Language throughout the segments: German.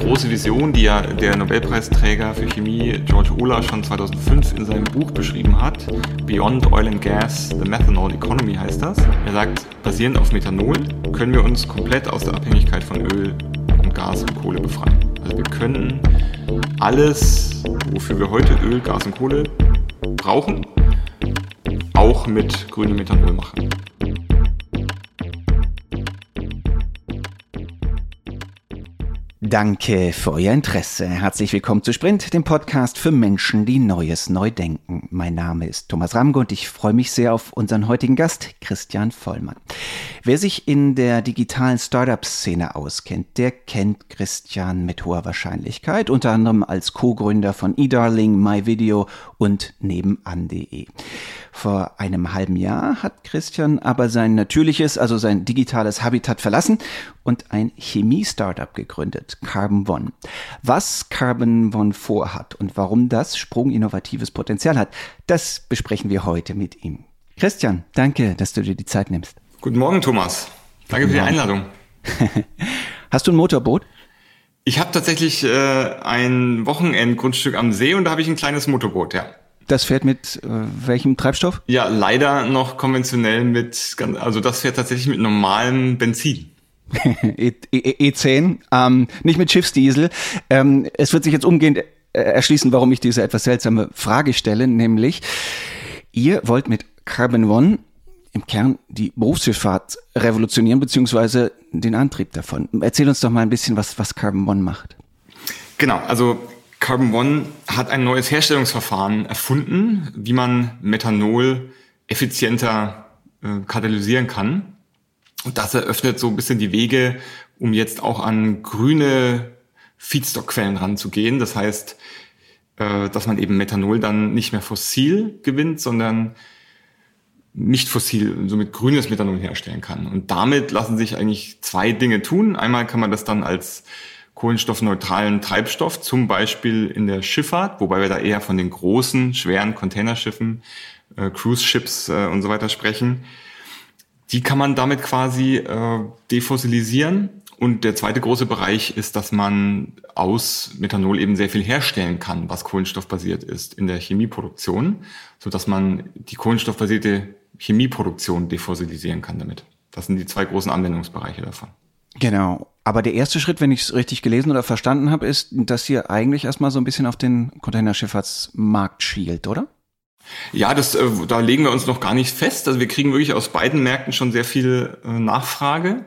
große Vision, die ja der Nobelpreisträger für Chemie George Olah schon 2005 in seinem Buch beschrieben hat. Beyond Oil and Gas, The Methanol Economy heißt das. Er sagt, basierend auf Methanol können wir uns komplett aus der Abhängigkeit von Öl und Gas und Kohle befreien. Also wir können alles, wofür wir heute Öl, Gas und Kohle brauchen, auch mit grünem Methanol machen. Danke für euer Interesse. Herzlich willkommen zu Sprint, dem Podcast für Menschen, die Neues neu denken. Mein Name ist Thomas Ramge und ich freue mich sehr auf unseren heutigen Gast, Christian Vollmann. Wer sich in der digitalen Startup-Szene auskennt, der kennt Christian mit hoher Wahrscheinlichkeit, unter anderem als Co-Gründer von eDarling, MyVideo und nebenan.de. Vor einem halben Jahr hat Christian aber sein natürliches, also sein digitales Habitat verlassen und ein Chemie-Startup gegründet, Carbon One. Was Carbon One vorhat und warum das sprunginnovatives Potenzial hat, das besprechen wir heute mit ihm. Christian, danke, dass du dir die Zeit nimmst. Guten Morgen, Thomas. Danke für die Einladung. Hast du ein Motorboot? Ich habe tatsächlich äh, ein Wochenendgrundstück am See und da habe ich ein kleines Motorboot, ja. Das fährt mit äh, welchem Treibstoff? Ja, leider noch konventionell mit, also das fährt tatsächlich mit normalem Benzin. E, e, E10, ähm, nicht mit Schiffsdiesel. Ähm, es wird sich jetzt umgehend äh, erschließen, warum ich diese etwas seltsame Frage stelle, nämlich ihr wollt mit Carbon One im Kern die Berufsschifffahrt revolutionieren, beziehungsweise den Antrieb davon. Erzähl uns doch mal ein bisschen, was, was Carbon One macht. Genau, also Carbon One hat ein neues Herstellungsverfahren erfunden, wie man Methanol effizienter äh, katalysieren kann. Und das eröffnet so ein bisschen die Wege, um jetzt auch an grüne Feedstockquellen ranzugehen. Das heißt, äh, dass man eben Methanol dann nicht mehr fossil gewinnt, sondern nicht fossil, somit grünes Methanol herstellen kann. Und damit lassen sich eigentlich zwei Dinge tun. Einmal kann man das dann als kohlenstoffneutralen Treibstoff, zum Beispiel in der Schifffahrt, wobei wir da eher von den großen, schweren Containerschiffen, äh, Cruise Ships äh, und so weiter sprechen. Die kann man damit quasi äh, defossilisieren. Und der zweite große Bereich ist, dass man aus Methanol eben sehr viel herstellen kann, was kohlenstoffbasiert ist in der Chemieproduktion, so dass man die kohlenstoffbasierte Chemieproduktion defossilisieren kann damit. Das sind die zwei großen Anwendungsbereiche davon. Genau. Aber der erste Schritt, wenn ich es richtig gelesen oder verstanden habe, ist, dass ihr eigentlich erstmal so ein bisschen auf den Containerschifffahrtsmarkt schielt, oder? Ja, das, äh, da legen wir uns noch gar nicht fest. Also wir kriegen wirklich aus beiden Märkten schon sehr viel äh, Nachfrage.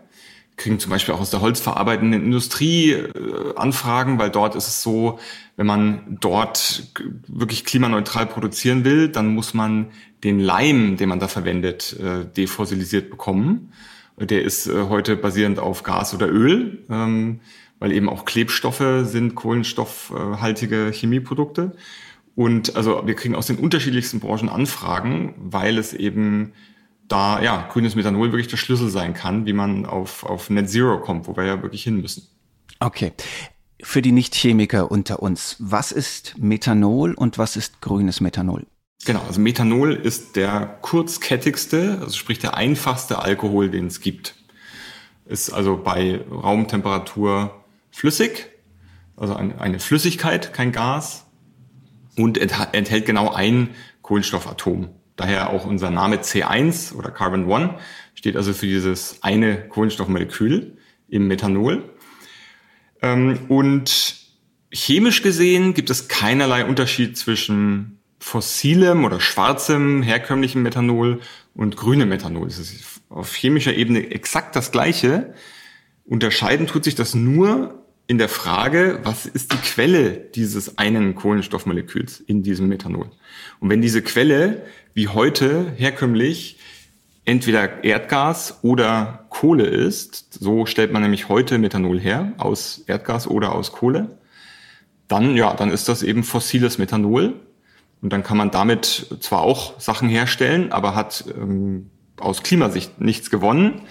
Wir kriegen zum Beispiel auch aus der holzverarbeitenden Industrie äh, Anfragen, weil dort ist es so, wenn man dort wirklich klimaneutral produzieren will, dann muss man den Leim, den man da verwendet, äh, defossilisiert bekommen. Der ist äh, heute basierend auf Gas oder Öl, ähm, weil eben auch Klebstoffe sind kohlenstoffhaltige Chemieprodukte. Und also wir kriegen aus den unterschiedlichsten Branchen Anfragen, weil es eben da ja grünes Methanol wirklich der Schlüssel sein kann, wie man auf, auf Net Zero kommt, wo wir ja wirklich hin müssen. Okay. Für die Nichtchemiker unter uns, was ist Methanol und was ist grünes Methanol? Genau, also Methanol ist der kurzkettigste, also sprich der einfachste Alkohol, den es gibt. Ist also bei Raumtemperatur flüssig, also eine Flüssigkeit, kein Gas und enthält genau ein Kohlenstoffatom. Daher auch unser Name C1 oder Carbon One steht also für dieses eine Kohlenstoffmolekül im Methanol. Ähm, und chemisch gesehen gibt es keinerlei Unterschied zwischen fossilem oder schwarzem, herkömmlichem Methanol und grünem Methanol. Das ist auf chemischer Ebene exakt das Gleiche. Unterscheiden tut sich das nur in der Frage, was ist die Quelle dieses einen Kohlenstoffmoleküls in diesem Methanol? Und wenn diese Quelle, wie heute herkömmlich, entweder Erdgas oder Kohle ist, so stellt man nämlich heute Methanol her, aus Erdgas oder aus Kohle, dann, ja, dann ist das eben fossiles Methanol und dann kann man damit zwar auch Sachen herstellen, aber hat ähm, aus Klimasicht nichts gewonnen.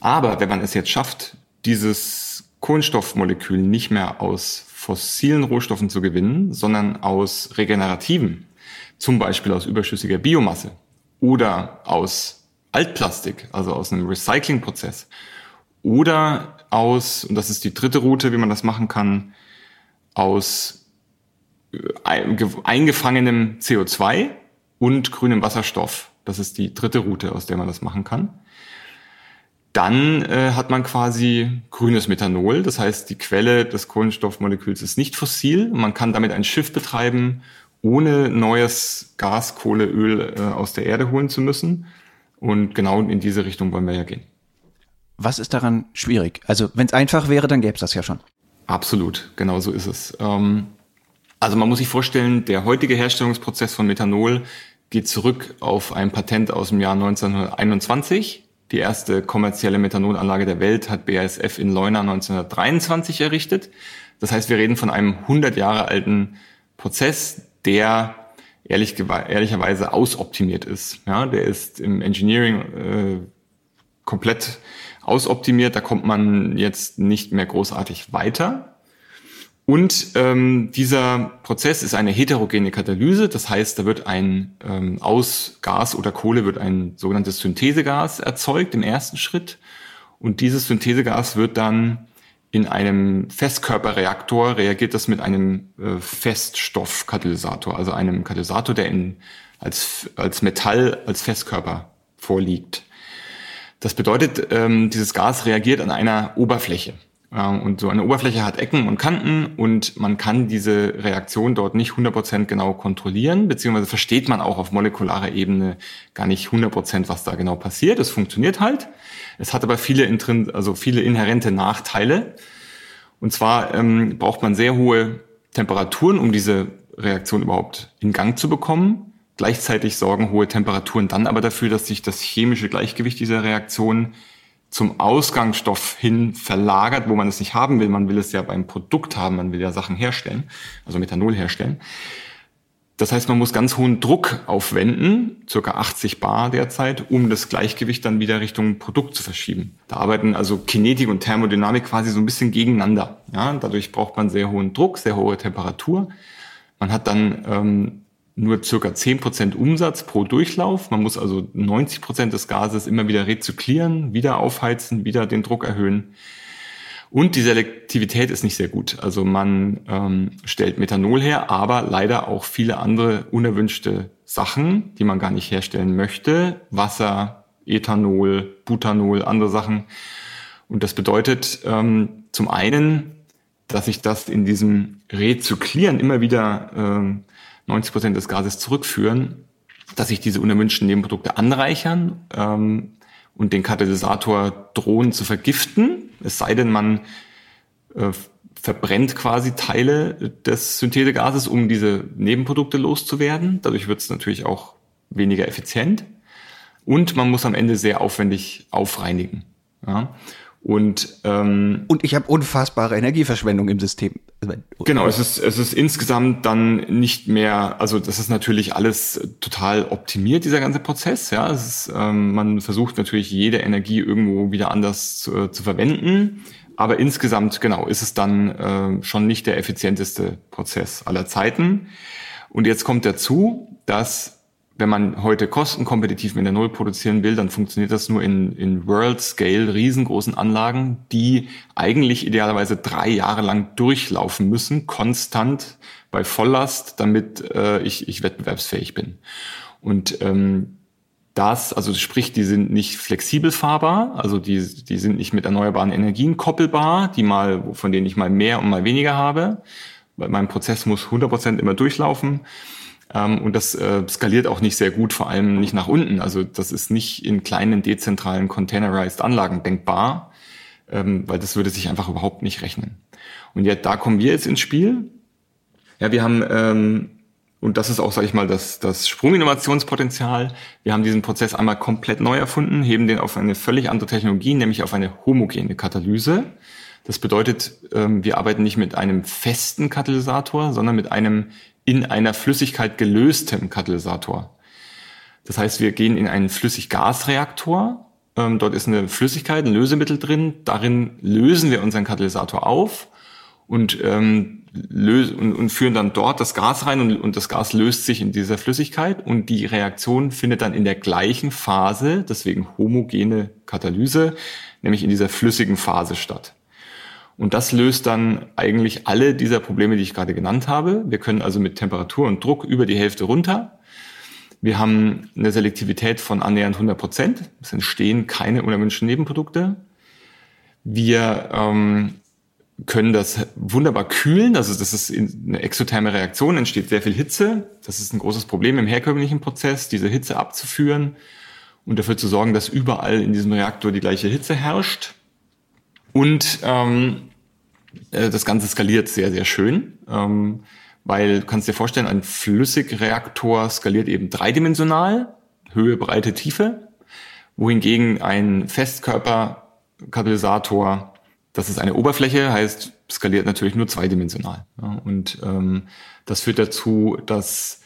Aber wenn man es jetzt schafft, dieses Kohlenstoffmolekül nicht mehr aus fossilen Rohstoffen zu gewinnen, sondern aus regenerativen, zum Beispiel aus überschüssiger Biomasse oder aus Altplastik, also aus einem Recyclingprozess oder aus, und das ist die dritte Route, wie man das machen kann, aus eingefangenem CO2 und grünem Wasserstoff. Das ist die dritte Route, aus der man das machen kann. Dann äh, hat man quasi grünes Methanol, das heißt, die Quelle des Kohlenstoffmoleküls ist nicht fossil. Man kann damit ein Schiff betreiben, ohne neues Gas, Kohle, Öl äh, aus der Erde holen zu müssen. Und genau in diese Richtung wollen wir ja gehen. Was ist daran schwierig? Also wenn es einfach wäre, dann gäbe es das ja schon. Absolut, genau so ist es. Ähm, also man muss sich vorstellen, der heutige Herstellungsprozess von Methanol geht zurück auf ein Patent aus dem Jahr 1921. Die erste kommerzielle Methanolanlage der Welt hat BASF in Leuna 1923 errichtet. Das heißt, wir reden von einem 100 Jahre alten Prozess, der ehrlich, ehrlicherweise ausoptimiert ist. Ja, der ist im Engineering äh, komplett ausoptimiert. Da kommt man jetzt nicht mehr großartig weiter. Und ähm, dieser Prozess ist eine heterogene Katalyse, das heißt, da wird ein ähm, aus Gas oder Kohle wird ein sogenanntes Synthesegas erzeugt im ersten Schritt. Und dieses Synthesegas wird dann in einem Festkörperreaktor reagiert das mit einem äh, Feststoffkatalysator, also einem Katalysator, der in, als, als Metall, als Festkörper vorliegt. Das bedeutet, ähm, dieses Gas reagiert an einer Oberfläche. Und so eine Oberfläche hat Ecken und Kanten und man kann diese Reaktion dort nicht 100% genau kontrollieren, beziehungsweise versteht man auch auf molekularer Ebene gar nicht 100%, was da genau passiert. Es funktioniert halt. Es hat aber viele, also viele inhärente Nachteile. Und zwar ähm, braucht man sehr hohe Temperaturen, um diese Reaktion überhaupt in Gang zu bekommen. Gleichzeitig sorgen hohe Temperaturen dann aber dafür, dass sich das chemische Gleichgewicht dieser Reaktion zum Ausgangsstoff hin verlagert, wo man es nicht haben will. Man will es ja beim Produkt haben, man will ja Sachen herstellen, also Methanol herstellen. Das heißt, man muss ganz hohen Druck aufwenden, circa 80 Bar derzeit, um das Gleichgewicht dann wieder Richtung Produkt zu verschieben. Da arbeiten also Kinetik und Thermodynamik quasi so ein bisschen gegeneinander. Ja, dadurch braucht man sehr hohen Druck, sehr hohe Temperatur. Man hat dann ähm, nur circa 10% Umsatz pro Durchlauf. Man muss also 90% des Gases immer wieder rezyklieren, wieder aufheizen, wieder den Druck erhöhen. Und die Selektivität ist nicht sehr gut. Also man ähm, stellt Methanol her, aber leider auch viele andere unerwünschte Sachen, die man gar nicht herstellen möchte. Wasser, Ethanol, Butanol, andere Sachen. Und das bedeutet ähm, zum einen, dass sich das in diesem Rezyklieren immer wieder ähm, 90 Prozent des Gases zurückführen, dass sich diese unerwünschten Nebenprodukte anreichern ähm, und den Katalysator drohen zu vergiften. Es sei denn, man äh, verbrennt quasi Teile des Synthesegases, um diese Nebenprodukte loszuwerden. Dadurch wird es natürlich auch weniger effizient. Und man muss am Ende sehr aufwendig aufreinigen. Ja. Und, ähm, und ich habe unfassbare Energieverschwendung im System. Genau, es ist, es ist insgesamt dann nicht mehr, also das ist natürlich alles total optimiert, dieser ganze Prozess. Ja, es ist, ähm, man versucht natürlich jede Energie irgendwo wieder anders zu, äh, zu verwenden. Aber insgesamt, genau, ist es dann äh, schon nicht der effizienteste Prozess aller Zeiten. Und jetzt kommt dazu, dass wenn man heute kostenkompetitiv mit der Null produzieren will, dann funktioniert das nur in, in World Scale, riesengroßen Anlagen, die eigentlich idealerweise drei Jahre lang durchlaufen müssen, konstant bei Volllast, damit äh, ich, ich wettbewerbsfähig bin. Und ähm, das, also sprich, die sind nicht flexibel fahrbar, also die, die sind nicht mit erneuerbaren Energien koppelbar, die mal, von denen ich mal mehr und mal weniger habe. Weil mein Prozess muss 100% immer durchlaufen. Ähm, und das äh, skaliert auch nicht sehr gut, vor allem nicht nach unten. Also das ist nicht in kleinen dezentralen containerized Anlagen denkbar, ähm, weil das würde sich einfach überhaupt nicht rechnen. Und jetzt da kommen wir jetzt ins Spiel. Ja, wir haben ähm, und das ist auch, sage ich mal, das, das Sprunginnovationspotenzial. Wir haben diesen Prozess einmal komplett neu erfunden, heben den auf eine völlig andere Technologie, nämlich auf eine homogene Katalyse. Das bedeutet, wir arbeiten nicht mit einem festen Katalysator, sondern mit einem in einer Flüssigkeit gelöstem Katalysator. Das heißt, wir gehen in einen Flüssiggasreaktor. Ähm, dort ist eine Flüssigkeit, ein Lösemittel drin. Darin lösen wir unseren Katalysator auf und, ähm, lösen, und, und führen dann dort das Gas rein und, und das Gas löst sich in dieser Flüssigkeit und die Reaktion findet dann in der gleichen Phase, deswegen homogene Katalyse, nämlich in dieser flüssigen Phase statt. Und das löst dann eigentlich alle dieser Probleme, die ich gerade genannt habe. Wir können also mit Temperatur und Druck über die Hälfte runter. Wir haben eine Selektivität von annähernd 100 Prozent. Es entstehen keine unerwünschten Nebenprodukte. Wir ähm, können das wunderbar kühlen. Also das ist eine exotherme Reaktion, entsteht sehr viel Hitze. Das ist ein großes Problem im herkömmlichen Prozess, diese Hitze abzuführen und dafür zu sorgen, dass überall in diesem Reaktor die gleiche Hitze herrscht. Und ähm, äh, das Ganze skaliert sehr, sehr schön, ähm, weil du kannst dir vorstellen, ein Flüssigreaktor skaliert eben dreidimensional, Höhe, Breite, Tiefe, wohingegen ein Festkörperkatalysator, das ist eine Oberfläche, heißt, skaliert natürlich nur zweidimensional. Ja, und ähm, das führt dazu, dass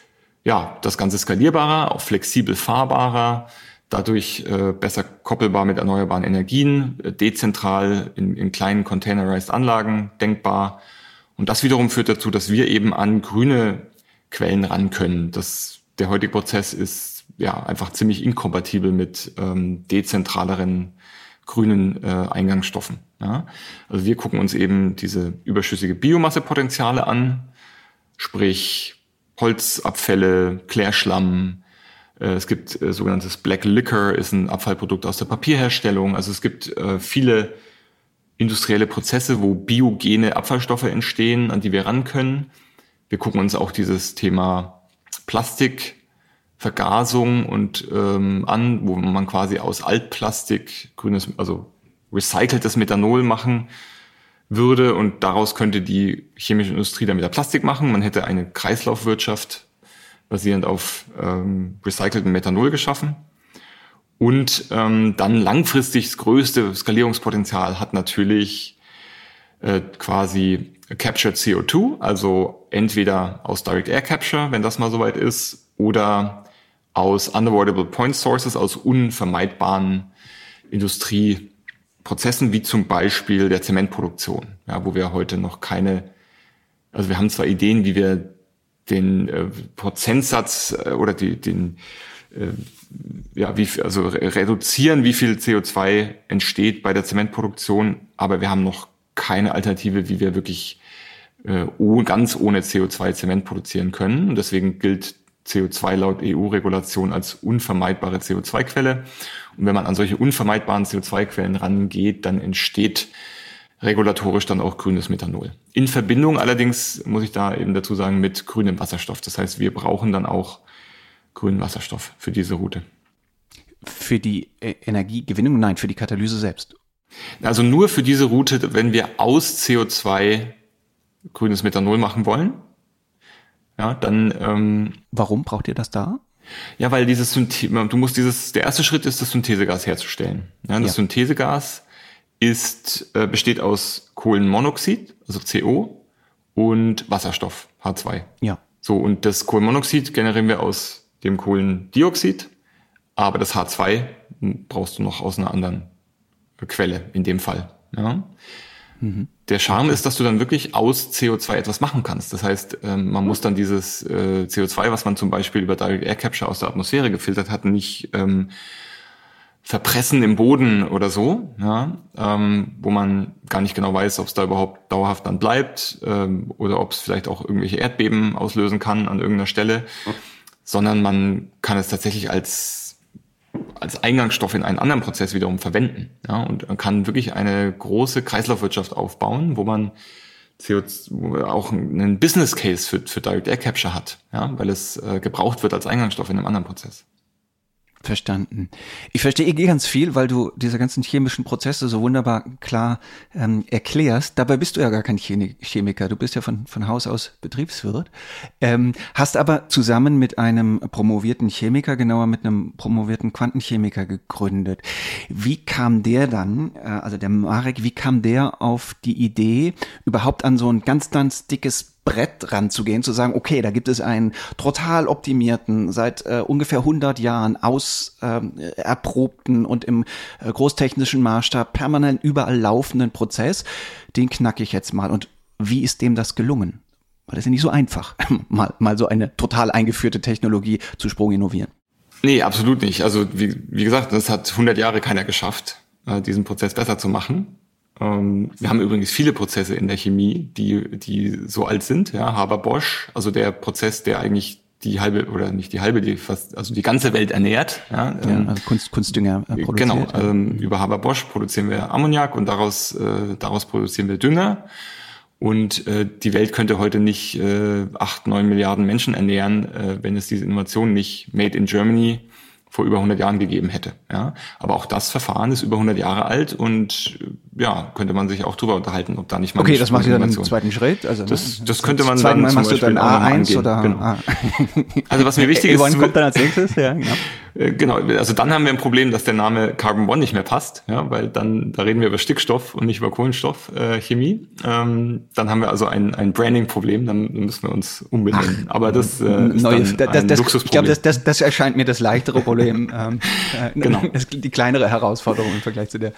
ja, das Ganze skalierbarer, auch flexibel fahrbarer, dadurch äh, besser koppelbar mit erneuerbaren Energien, äh, dezentral in, in kleinen containerized Anlagen denkbar. Und das wiederum führt dazu, dass wir eben an grüne Quellen ran können. Das, der heutige Prozess ist ja einfach ziemlich inkompatibel mit ähm, dezentraleren grünen äh, Eingangsstoffen. Ja? Also wir gucken uns eben diese überschüssige Biomassepotenziale an, sprich Holzabfälle, Klärschlamm, es gibt äh, sogenanntes Black Liquor, ist ein Abfallprodukt aus der Papierherstellung. Also es gibt äh, viele industrielle Prozesse, wo biogene Abfallstoffe entstehen, an die wir ran können. Wir gucken uns auch dieses Thema Plastikvergasung und ähm, an, wo man quasi aus Altplastik grünes, also recyceltes Methanol machen würde und daraus könnte die chemische Industrie dann wieder Plastik machen. Man hätte eine Kreislaufwirtschaft basierend auf ähm, recyceltem Methanol geschaffen. Und ähm, dann langfristig das größte Skalierungspotenzial hat natürlich äh, quasi Captured CO2, also entweder aus Direct Air Capture, wenn das mal soweit ist, oder aus Unavoidable Point Sources, aus unvermeidbaren Industrieprozessen, wie zum Beispiel der Zementproduktion, ja, wo wir heute noch keine, also wir haben zwar Ideen, wie wir den äh, Prozentsatz äh, oder die, den äh, ja, wie, also reduzieren, wie viel CO2 entsteht bei der Zementproduktion, aber wir haben noch keine Alternative, wie wir wirklich äh, ganz ohne CO2 Zement produzieren können. Und deswegen gilt CO2 laut EU-Regulation als unvermeidbare CO2-Quelle. Und wenn man an solche unvermeidbaren CO2-Quellen rangeht, dann entsteht regulatorisch dann auch grünes Methanol. In Verbindung allerdings, muss ich da eben dazu sagen, mit grünem Wasserstoff. Das heißt, wir brauchen dann auch grünen Wasserstoff für diese Route. Für die äh, Energiegewinnung? Nein, für die Katalyse selbst. Also nur für diese Route, wenn wir aus CO2 grünes Methanol machen wollen. Ja, dann. Ähm, Warum braucht ihr das da? Ja, weil dieses Synthe du musst dieses, der erste Schritt ist, das Synthesegas herzustellen. Ja, das ja. Synthesegas ist, äh, besteht aus Kohlenmonoxid, also CO, und Wasserstoff, H2. Ja. So, und das Kohlenmonoxid generieren wir aus dem Kohlendioxid, aber das H2 brauchst du noch aus einer anderen Quelle, in dem Fall. Ja. Mhm. Der Charme ist, dass du dann wirklich aus CO2 etwas machen kannst. Das heißt, ähm, man muss dann dieses äh, CO2, was man zum Beispiel über Direct Air Capture aus der Atmosphäre gefiltert hat, nicht ähm, verpressen im Boden oder so, ja, ähm, wo man gar nicht genau weiß, ob es da überhaupt dauerhaft dann bleibt ähm, oder ob es vielleicht auch irgendwelche Erdbeben auslösen kann an irgendeiner Stelle, sondern man kann es tatsächlich als als Eingangsstoff in einen anderen Prozess wiederum verwenden. Ja, und man kann wirklich eine große Kreislaufwirtschaft aufbauen, wo man CO2, auch einen Business Case für, für Direct Air Capture hat, ja, weil es äh, gebraucht wird als Eingangsstoff in einem anderen Prozess. Verstanden. Ich verstehe eh ganz viel, weil du diese ganzen chemischen Prozesse so wunderbar klar ähm, erklärst. Dabei bist du ja gar kein Chemiker. Du bist ja von, von Haus aus Betriebswirt. Ähm, hast aber zusammen mit einem promovierten Chemiker, genauer mit einem promovierten Quantenchemiker gegründet. Wie kam der dann, äh, also der Marek, wie kam der auf die Idee, überhaupt an so ein ganz, ganz dickes Brett ranzugehen, zu sagen, okay, da gibt es einen total optimierten, seit äh, ungefähr 100 Jahren aus ähm, und im äh, großtechnischen Maßstab permanent überall laufenden Prozess, den knacke ich jetzt mal. Und wie ist dem das gelungen? Weil das ist ja nicht so einfach, mal, mal so eine total eingeführte Technologie zu Sprung innovieren. Nee, absolut nicht. Also wie, wie gesagt, das hat 100 Jahre keiner geschafft, äh, diesen Prozess besser zu machen. Ähm, wir haben übrigens viele Prozesse in der Chemie, die, die so alt sind. Ja, Haber-Bosch, also der Prozess, der eigentlich die halbe oder nicht die halbe, die fast also die ganze Welt ernährt. Ja, ja ähm, also Kunst, Kunstdünger äh, produziert. Genau, ähm, über Haber Bosch produzieren wir Ammoniak und daraus äh, daraus produzieren wir Dünger. Und äh, die Welt könnte heute nicht äh, acht, neun Milliarden Menschen ernähren, äh, wenn es diese Innovation nicht Made in Germany vor über 100 Jahren gegeben hätte. Ja, aber auch das Verfahren ist über 100 Jahre alt und ja, könnte man sich auch drüber unterhalten, ob da nicht mal Okay, das macht ihr dann im zweiten Schritt. Also das, das könnte man dann Mal machst du dann A1 oder genau. A. Also was mir wichtig ist, A1 kommt dann als nächstes, ja, genau. Äh, genau, also dann haben wir ein Problem, dass der Name Carbon One nicht mehr passt, ja, weil dann da reden wir über Stickstoff und nicht über Kohlenstoffchemie. Äh, ähm, dann haben wir also ein, ein Branding-Problem, dann müssen wir uns umbenennen. Aber das äh, ist neue, dann ein das, Luxusproblem. Ich glaube, das, das, das erscheint mir das leichtere Problem, ähm, äh, genau. Das, die kleinere Herausforderung im Vergleich zu der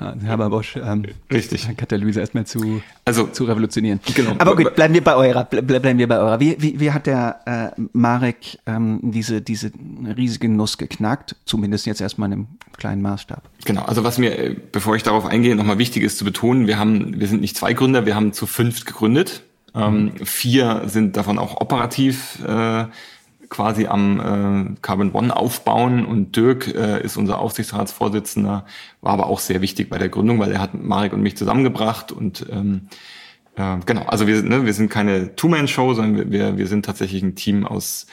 äh, Herber Bosch ähm, Richtig. Katalyse erstmal zu, also, zu revolutionieren. Genau. Aber gut, bleiben wir bei eurer. Bleiben wir bei eurer. Wie, wie, wie hat der äh, Marek ähm, diese, diese riesige Nuss geknackt, zumindest jetzt erstmal in einem kleinen Maßstab. Genau, also was mir, äh, bevor ich darauf eingehe, nochmal wichtig ist zu betonen, wir haben, wir sind nicht zwei Gründer, wir haben zu fünft gegründet. Ähm, vier sind davon auch operativ äh, quasi am äh, Carbon One aufbauen und Dirk äh, ist unser Aufsichtsratsvorsitzender, war aber auch sehr wichtig bei der Gründung, weil er hat Marek und mich zusammengebracht und ähm, äh, genau, also wir, ne, wir sind keine Two-Man-Show, sondern wir, wir sind tatsächlich ein Team aus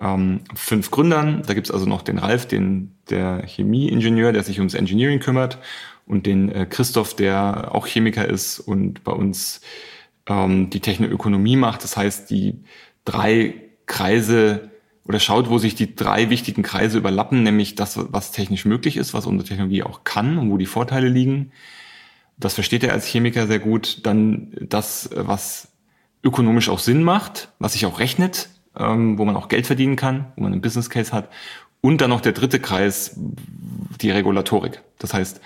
ähm, fünf Gründern. Da gibt's also noch den Ralf, den der Chemieingenieur, der sich ums Engineering kümmert, und den äh, Christoph, der auch Chemiker ist und bei uns ähm, die Technoökonomie macht. Das heißt, die drei Kreise oder schaut, wo sich die drei wichtigen Kreise überlappen, nämlich das, was technisch möglich ist, was unsere Technologie auch kann und wo die Vorteile liegen. Das versteht er als Chemiker sehr gut. Dann das, was ökonomisch auch Sinn macht, was sich auch rechnet, ähm, wo man auch Geld verdienen kann, wo man einen Business Case hat. Und dann noch der dritte Kreis, die Regulatorik. Das heißt,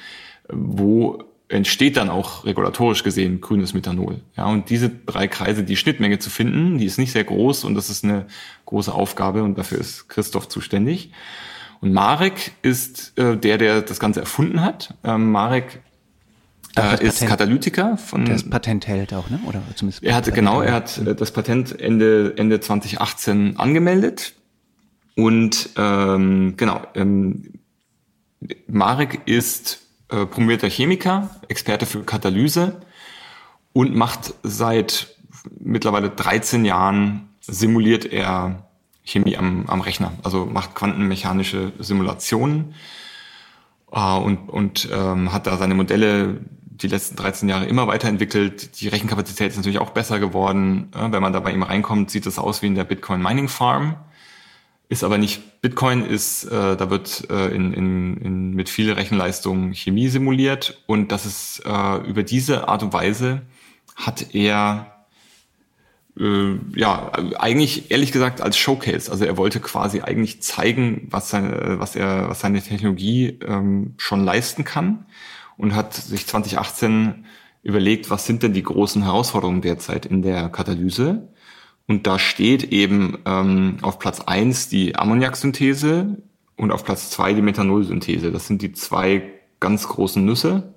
wo entsteht dann auch regulatorisch gesehen grünes Methanol. Ja, und diese drei Kreise, die Schnittmenge zu finden, die ist nicht sehr groß und das ist eine große Aufgabe und dafür ist Christoph zuständig. Und Marek ist äh, der, der das Ganze erfunden hat. Ähm, Marek äh, ist Patent, Katalytiker von. Der das Patent hält auch, ne? Oder zumindest. Er hatte genau, er hat äh, das Patent Ende Ende 2018 angemeldet und ähm, genau. Ähm, Marek ist äh, promovierter Chemiker, Experte für Katalyse und macht seit mittlerweile 13 Jahren simuliert er Chemie am, am Rechner, also macht quantenmechanische Simulationen äh, und, und ähm, hat da seine Modelle die letzten 13 Jahre immer weiterentwickelt. Die Rechenkapazität ist natürlich auch besser geworden. Wenn man da bei ihm reinkommt, sieht es aus wie in der Bitcoin Mining Farm. Ist aber nicht Bitcoin, ist, äh, da wird äh, in, in, in, mit viel Rechenleistung Chemie simuliert und das ist äh, über diese Art und Weise hat er äh, ja eigentlich ehrlich gesagt als Showcase. Also er wollte quasi eigentlich zeigen, was seine, was er, was seine Technologie ähm, schon leisten kann und hat sich 2018 überlegt, was sind denn die großen Herausforderungen derzeit in der Katalyse? Und da steht eben ähm, auf Platz eins die Ammoniaksynthese und auf Platz zwei die Methanolsynthese. Das sind die zwei ganz großen Nüsse.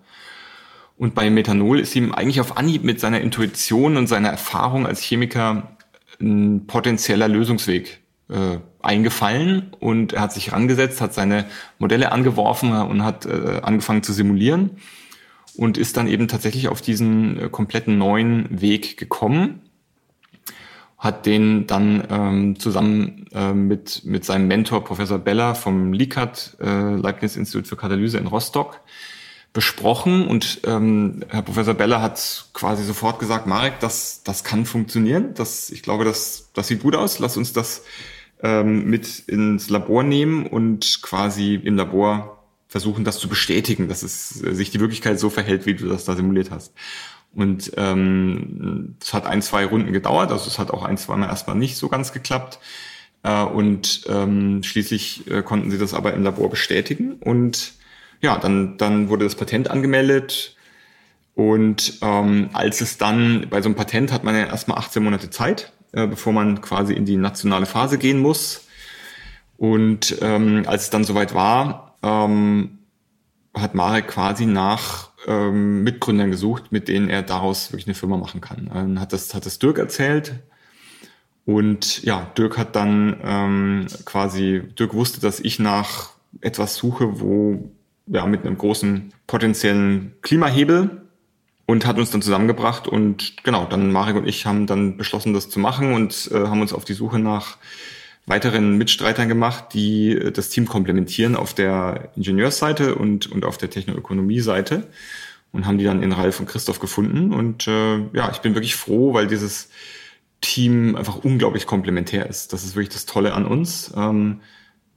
Und bei Methanol ist ihm eigentlich auf Anhieb mit seiner Intuition und seiner Erfahrung als Chemiker ein potenzieller Lösungsweg äh, eingefallen und er hat sich rangesetzt, hat seine Modelle angeworfen und hat äh, angefangen zu simulieren und ist dann eben tatsächlich auf diesen äh, kompletten neuen Weg gekommen, hat den dann ähm, zusammen äh, mit, mit seinem Mentor Professor Beller vom LICAT, äh, Leibniz Institut für Katalyse in Rostock, besprochen. Und ähm, Herr Professor Beller hat quasi sofort gesagt, Marek, das, das kann funktionieren, das, ich glaube, das, das sieht gut aus, lass uns das ähm, mit ins Labor nehmen und quasi im Labor versuchen, das zu bestätigen, dass es äh, sich die Wirklichkeit so verhält, wie du das da simuliert hast. Und ähm, es hat ein, zwei Runden gedauert, also es hat auch ein, zwei Mal erstmal nicht so ganz geklappt. Äh, und ähm, schließlich äh, konnten sie das aber im Labor bestätigen. Und ja, dann, dann wurde das Patent angemeldet Und ähm, als es dann bei so einem Patent hat man ja erstmal 18 Monate Zeit, äh, bevor man quasi in die nationale Phase gehen muss. Und ähm, als es dann soweit war, ähm, hat Marek quasi nach ähm, Mitgründern gesucht, mit denen er daraus wirklich eine Firma machen kann. Dann hat das, hat das Dirk erzählt. Und ja, Dirk hat dann ähm, quasi, Dirk wusste, dass ich nach etwas suche, wo ja mit einem großen potenziellen Klimahebel und hat uns dann zusammengebracht und genau, dann Marek und ich haben dann beschlossen, das zu machen und äh, haben uns auf die Suche nach weiteren Mitstreitern gemacht, die äh, das Team komplementieren auf der Ingenieursseite und, und auf der Technoökonomie-Seite und haben die dann in Ralf und Christoph gefunden und äh, ja, ich bin wirklich froh, weil dieses Team einfach unglaublich komplementär ist. Das ist wirklich das Tolle an uns. Ähm,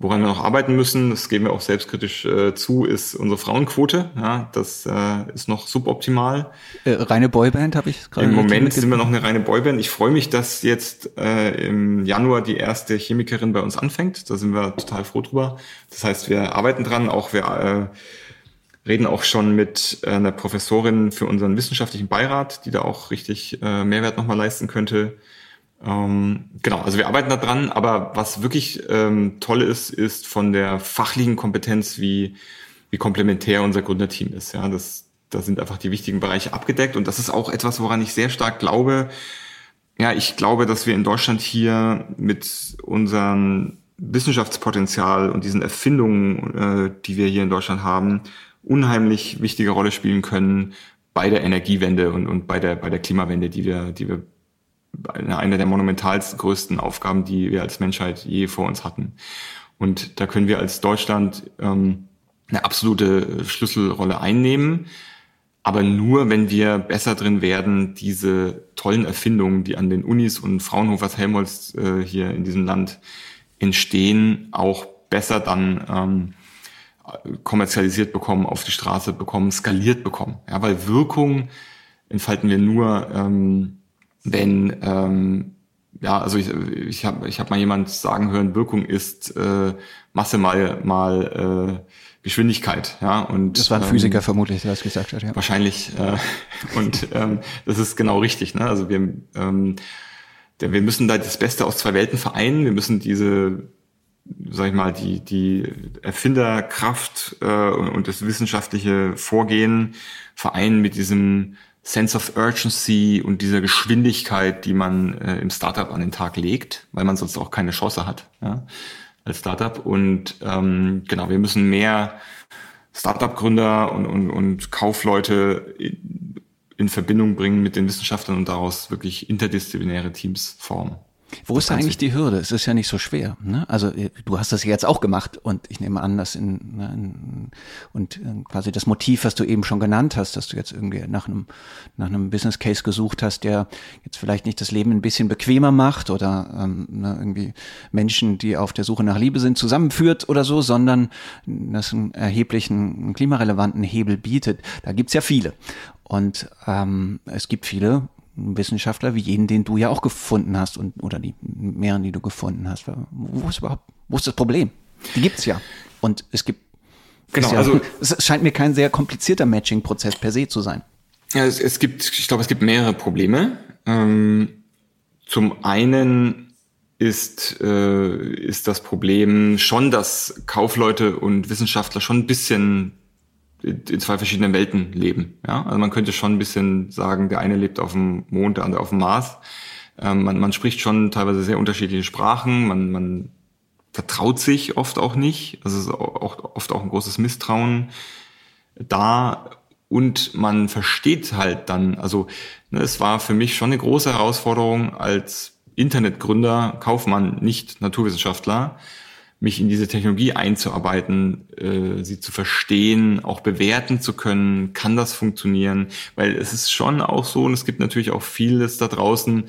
Woran wir noch arbeiten müssen, das geben wir auch selbstkritisch äh, zu, ist unsere Frauenquote. Ja, das äh, ist noch suboptimal. Äh, reine Boyband habe ich gerade. Im Moment sind wir noch eine reine Boyband. Ich freue mich, dass jetzt äh, im Januar die erste Chemikerin bei uns anfängt. Da sind wir total froh drüber. Das heißt, wir arbeiten dran. Auch wir äh, reden auch schon mit äh, einer Professorin für unseren wissenschaftlichen Beirat, die da auch richtig Mehrwert nochmal leisten könnte. Ähm, genau, also wir arbeiten da dran, aber was wirklich ähm, toll ist, ist von der fachlichen Kompetenz, wie, wie komplementär unser Gründerteam ist. Ja, das, da sind einfach die wichtigen Bereiche abgedeckt und das ist auch etwas, woran ich sehr stark glaube. Ja, ich glaube, dass wir in Deutschland hier mit unserem Wissenschaftspotenzial und diesen Erfindungen, äh, die wir hier in Deutschland haben, unheimlich wichtige Rolle spielen können bei der Energiewende und, und bei der, bei der Klimawende, die wir, die wir eine der monumentalsten größten Aufgaben, die wir als Menschheit je vor uns hatten. Und da können wir als Deutschland ähm, eine absolute Schlüsselrolle einnehmen, aber nur, wenn wir besser drin werden, diese tollen Erfindungen, die an den Unis und Fraunhofers Helmholtz äh, hier in diesem Land entstehen, auch besser dann ähm, kommerzialisiert bekommen, auf die Straße bekommen, skaliert bekommen. Ja, weil Wirkung entfalten wir nur, ähm, wenn ähm, ja, also ich, ich habe ich hab mal jemand sagen hören, Wirkung ist äh, Masse mal mal äh, Geschwindigkeit, ja und das war ein Physiker ähm, vermutlich, der das gesagt hat, ja. Wahrscheinlich äh, und ähm, das ist genau richtig, ne? Also wir ähm, wir müssen da das Beste aus zwei Welten vereinen. Wir müssen diese sag ich mal, die, die Erfinderkraft äh, und das wissenschaftliche Vorgehen vereinen mit diesem Sense of Urgency und dieser Geschwindigkeit, die man äh, im Startup an den Tag legt, weil man sonst auch keine Chance hat ja, als Startup. Und ähm, genau, wir müssen mehr Startup-Gründer und, und, und Kaufleute in, in Verbindung bringen mit den Wissenschaftlern und daraus wirklich interdisziplinäre Teams formen. Wo ist da eigentlich die Hürde? Es ist ja nicht so schwer. Ne? Also äh, du hast das jetzt auch gemacht und ich nehme an, dass in, ne, in und äh, quasi das Motiv, was du eben schon genannt hast, dass du jetzt irgendwie nach einem nach einem Business Case gesucht hast, der jetzt vielleicht nicht das Leben ein bisschen bequemer macht oder ähm, ne, irgendwie Menschen, die auf der Suche nach Liebe sind, zusammenführt oder so, sondern das einen erheblichen einen klimarelevanten Hebel bietet. Da gibt's ja viele. Und ähm, es gibt viele Wissenschaftler wie jeden, den du ja auch gefunden hast und oder die mehreren, die du gefunden hast. Wo ist überhaupt, wo ist das Problem? Die gibt's ja. Und es gibt genau, ja, also es scheint mir kein sehr komplizierter Matching-Prozess per se zu sein. Ja, es, es gibt, ich glaube, es gibt mehrere Probleme. Ähm, zum einen ist, äh, ist das Problem schon, dass Kaufleute und Wissenschaftler schon ein bisschen in zwei verschiedenen Welten leben. Ja? Also man könnte schon ein bisschen sagen, der eine lebt auf dem Mond, der andere auf dem Mars. Ähm, man, man spricht schon teilweise sehr unterschiedliche Sprachen, man, man vertraut sich oft auch nicht. Also es ist auch, oft auch ein großes Misstrauen da und man versteht halt dann, also ne, es war für mich schon eine große Herausforderung als Internetgründer, Kaufmann, nicht Naturwissenschaftler, mich in diese Technologie einzuarbeiten, äh, sie zu verstehen, auch bewerten zu können, kann das funktionieren? Weil es ist schon auch so, und es gibt natürlich auch vieles da draußen,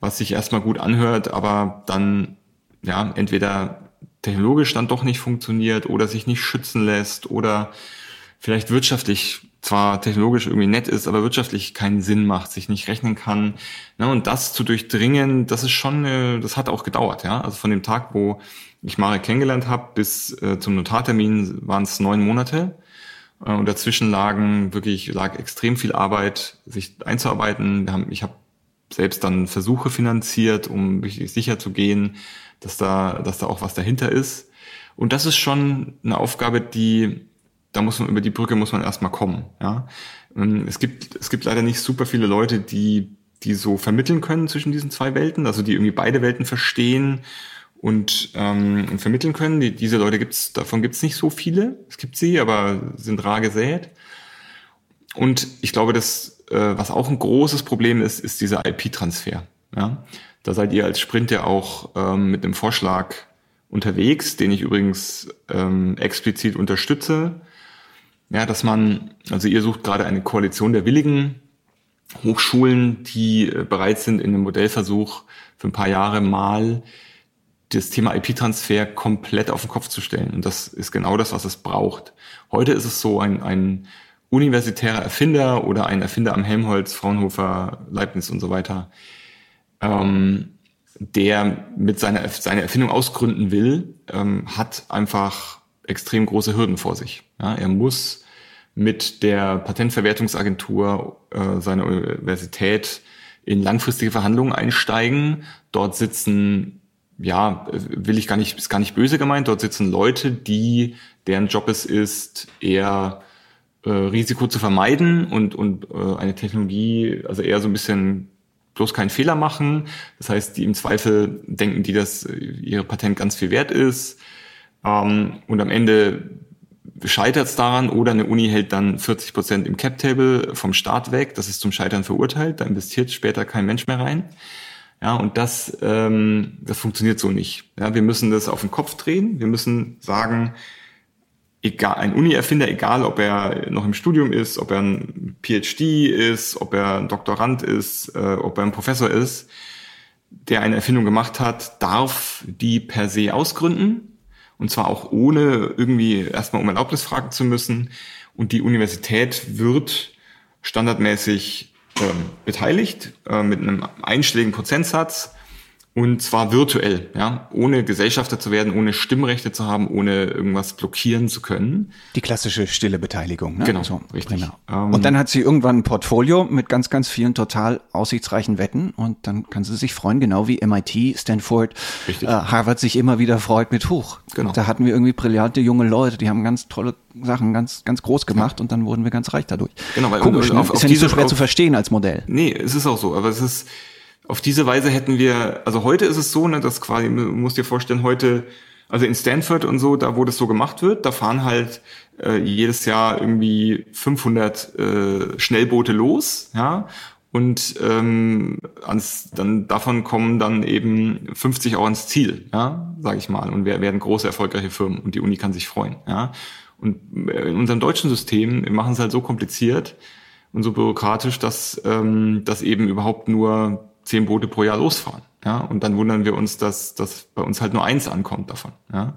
was sich erstmal gut anhört, aber dann ja entweder technologisch dann doch nicht funktioniert oder sich nicht schützen lässt oder vielleicht wirtschaftlich zwar technologisch irgendwie nett ist, aber wirtschaftlich keinen Sinn macht, sich nicht rechnen kann. Ja, und das zu durchdringen, das ist schon, äh, das hat auch gedauert, ja. Also von dem Tag, wo ich Marek kennengelernt habe, bis äh, zum Notartermin waren es neun Monate. Äh, und dazwischen lagen wirklich, lag extrem viel Arbeit, sich einzuarbeiten. Wir haben, ich habe selbst dann Versuche finanziert, um sicher zu gehen, dass da, dass da auch was dahinter ist. Und das ist schon eine Aufgabe, die, da muss man, über die Brücke muss man erstmal kommen, ja. Ähm, es gibt, es gibt leider nicht super viele Leute, die, die so vermitteln können zwischen diesen zwei Welten, also die irgendwie beide Welten verstehen und, ähm, und vermitteln können. Die, diese Leute gibt's, davon gibt's nicht so viele. Es gibt sie, aber sind rar gesät. Und ich glaube, dass äh, was auch ein großes Problem ist, ist dieser IP-Transfer. Ja? Da seid ihr als Sprint ja auch ähm, mit einem Vorschlag unterwegs, den ich übrigens ähm, explizit unterstütze. Ja, dass man, also ihr sucht gerade eine Koalition der willigen Hochschulen, die äh, bereit sind, in einem Modellversuch für ein paar Jahre mal das Thema IP-Transfer komplett auf den Kopf zu stellen. Und das ist genau das, was es braucht. Heute ist es so, ein, ein universitärer Erfinder oder ein Erfinder am Helmholtz, Fraunhofer, Leibniz und so weiter, ähm, der mit seiner seine Erfindung ausgründen will, ähm, hat einfach extrem große Hürden vor sich. Ja, er muss mit der Patentverwertungsagentur äh, seiner Universität in langfristige Verhandlungen einsteigen. Dort sitzen ja, will ich gar nicht, ist gar nicht böse gemeint. Dort sitzen Leute, die, deren Job es ist, eher äh, Risiko zu vermeiden und, und äh, eine Technologie, also eher so ein bisschen bloß keinen Fehler machen. Das heißt, die im Zweifel denken die, dass ihre Patent ganz viel wert ist. Ähm, und am Ende scheitert es daran oder eine Uni hält dann 40 Prozent im Cap-Table vom Start weg. Das ist zum Scheitern verurteilt. Da investiert später kein Mensch mehr rein. Ja, und das, ähm, das funktioniert so nicht. Ja, wir müssen das auf den Kopf drehen. Wir müssen sagen, egal, ein Uni-Erfinder, egal ob er noch im Studium ist, ob er ein PhD ist, ob er ein Doktorand ist, äh, ob er ein Professor ist, der eine Erfindung gemacht hat, darf die per se ausgründen. Und zwar auch ohne irgendwie erstmal um Erlaubnis fragen zu müssen. Und die Universität wird standardmäßig ähm, beteiligt äh, mit einem einstelligen Prozentsatz und zwar virtuell, ja, ohne Gesellschafter zu werden, ohne Stimmrechte zu haben, ohne irgendwas blockieren zu können. Die klassische stille Beteiligung, ne? Genau, so, richtig. Genau. Ähm, und dann hat sie irgendwann ein Portfolio mit ganz, ganz vielen total aussichtsreichen Wetten und dann kann sie sich freuen, genau wie MIT, Stanford, äh, Harvard sich immer wieder freut mit Hoch. Genau. Da hatten wir irgendwie brillante junge Leute, die haben ganz tolle Sachen ganz, ganz groß gemacht ja. und dann wurden wir ganz reich dadurch. Genau, weil Komisch, ne? auf, ist ja nicht so schwer auf, zu verstehen als Modell. Nee, es ist auch so, aber es ist auf diese Weise hätten wir, also heute ist es so, ne, dass quasi, musst dir vorstellen, heute, also in Stanford und so, da wo das so gemacht wird, da fahren halt äh, jedes Jahr irgendwie 500 äh, Schnellboote los, ja, und ähm, ans, dann davon kommen dann eben 50 auch ans Ziel, ja, sage ich mal, und wir werden große erfolgreiche Firmen und die Uni kann sich freuen, ja. Und in unserem deutschen System wir machen es halt so kompliziert und so bürokratisch, dass ähm, dass eben überhaupt nur zehn Boote pro Jahr losfahren. Ja, und dann wundern wir uns, dass, dass bei uns halt nur eins ankommt davon. Ja.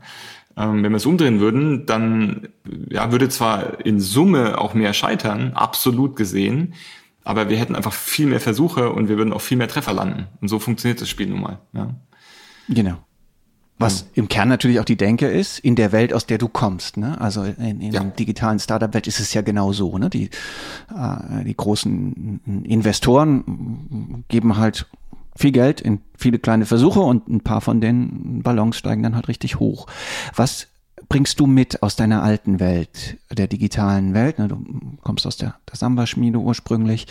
Ähm, wenn wir es umdrehen würden, dann ja, würde zwar in Summe auch mehr scheitern, absolut gesehen, aber wir hätten einfach viel mehr Versuche und wir würden auch viel mehr Treffer landen. Und so funktioniert das Spiel nun mal. Ja. Genau. Was im Kern natürlich auch die Denke ist, in der Welt, aus der du kommst. Ne? Also in, in ja. der digitalen Startup-Welt ist es ja genau so. Ne? Die, äh, die großen Investoren geben halt viel Geld in viele kleine Versuche und ein paar von den Ballons steigen dann halt richtig hoch. Was bringst du mit aus deiner alten Welt, der digitalen Welt? Ne? Du kommst aus der, der Samba-Schmiede ursprünglich,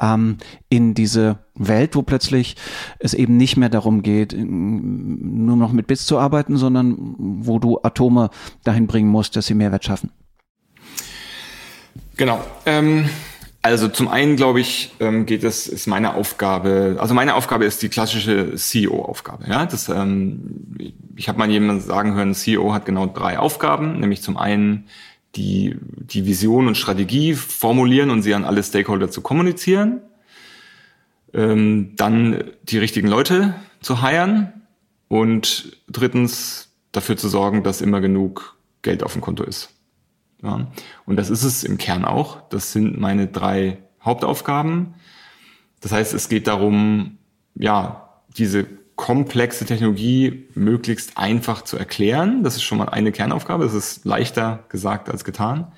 ähm, in diese Welt, wo plötzlich es eben nicht mehr darum geht, nur noch mit Bits zu arbeiten, sondern wo du Atome dahin bringen musst, dass sie Mehrwert schaffen. Genau. Ähm also zum einen glaube ich, ähm, geht es ist meine Aufgabe. Also meine Aufgabe ist die klassische CEO-Aufgabe. Ja, ähm, ich habe mal jemanden sagen hören, CEO hat genau drei Aufgaben, nämlich zum einen die die Vision und Strategie formulieren und sie an alle Stakeholder zu kommunizieren, ähm, dann die richtigen Leute zu heiren und drittens dafür zu sorgen, dass immer genug Geld auf dem Konto ist. Ja. Und das ist es im Kern auch. Das sind meine drei Hauptaufgaben. Das heißt, es geht darum, ja, diese komplexe Technologie möglichst einfach zu erklären. Das ist schon mal eine Kernaufgabe. Das ist leichter gesagt als getan.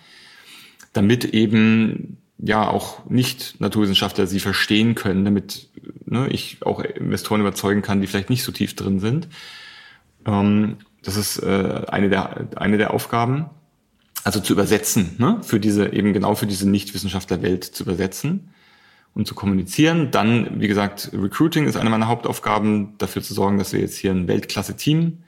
damit eben ja auch nicht Naturwissenschaftler sie verstehen können, damit ne, ich auch Investoren überzeugen kann, die vielleicht nicht so tief drin sind. Ähm, das ist äh, eine, der, eine der Aufgaben. Also zu übersetzen, ne, für diese, eben genau für diese Nichtwissenschaftlerwelt zu übersetzen und zu kommunizieren. Dann, wie gesagt, Recruiting ist eine meiner Hauptaufgaben, dafür zu sorgen, dass wir jetzt hier ein Weltklasse-Team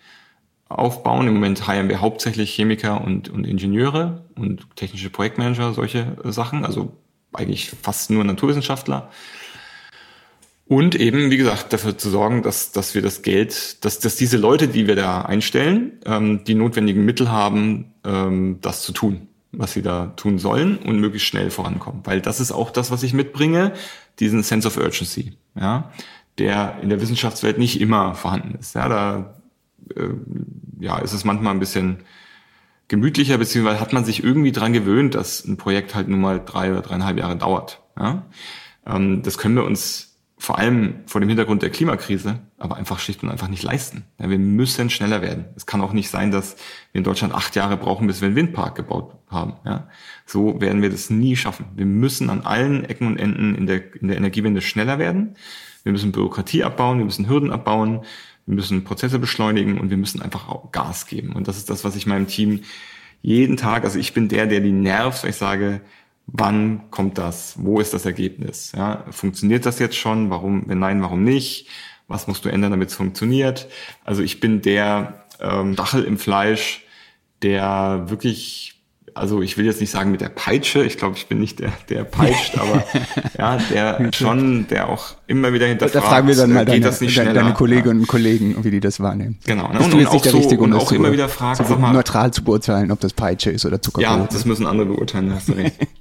aufbauen. Im Moment heiren wir hauptsächlich Chemiker und, und Ingenieure und technische Projektmanager, solche Sachen. Also eigentlich fast nur Naturwissenschaftler. Und eben, wie gesagt, dafür zu sorgen, dass, dass wir das Geld, dass, dass diese Leute, die wir da einstellen, ähm, die notwendigen Mittel haben, ähm, das zu tun, was sie da tun sollen und möglichst schnell vorankommen. Weil das ist auch das, was ich mitbringe, diesen Sense of Urgency, ja, der in der Wissenschaftswelt nicht immer vorhanden ist. Ja, da äh, ja, ist es manchmal ein bisschen gemütlicher, beziehungsweise hat man sich irgendwie dran gewöhnt, dass ein Projekt halt nun mal drei oder dreieinhalb Jahre dauert. Ja? Ähm, das können wir uns vor allem vor dem Hintergrund der Klimakrise, aber einfach schlicht und einfach nicht leisten. Ja, wir müssen schneller werden. Es kann auch nicht sein, dass wir in Deutschland acht Jahre brauchen, bis wir einen Windpark gebaut haben. Ja, so werden wir das nie schaffen. Wir müssen an allen Ecken und Enden in der, in der Energiewende schneller werden. Wir müssen Bürokratie abbauen, wir müssen Hürden abbauen, wir müssen Prozesse beschleunigen und wir müssen einfach auch Gas geben. Und das ist das, was ich meinem Team jeden Tag, also ich bin der, der die nervt, ich sage, wann kommt das? Wo ist das Ergebnis? Ja, funktioniert das jetzt schon? Warum, wenn nein, warum nicht? Was musst du ändern, damit es funktioniert? Also ich bin der ähm, Dachel im Fleisch, der wirklich, also ich will jetzt nicht sagen mit der Peitsche, ich glaube, ich bin nicht der, der peitscht, aber ja, der schon, der auch immer wieder hinterfragt. Da fragen wir dann mal deine, deine, deine Kolleginnen und Kollegen, wie die das wahrnehmen. Genau. Ne? Und, und, auch, so, und auch immer wieder fragen, sag mal, neutral zu beurteilen, ob das Peitsche ist oder Zuckerbrot. Ja, das müssen andere beurteilen, hast du recht.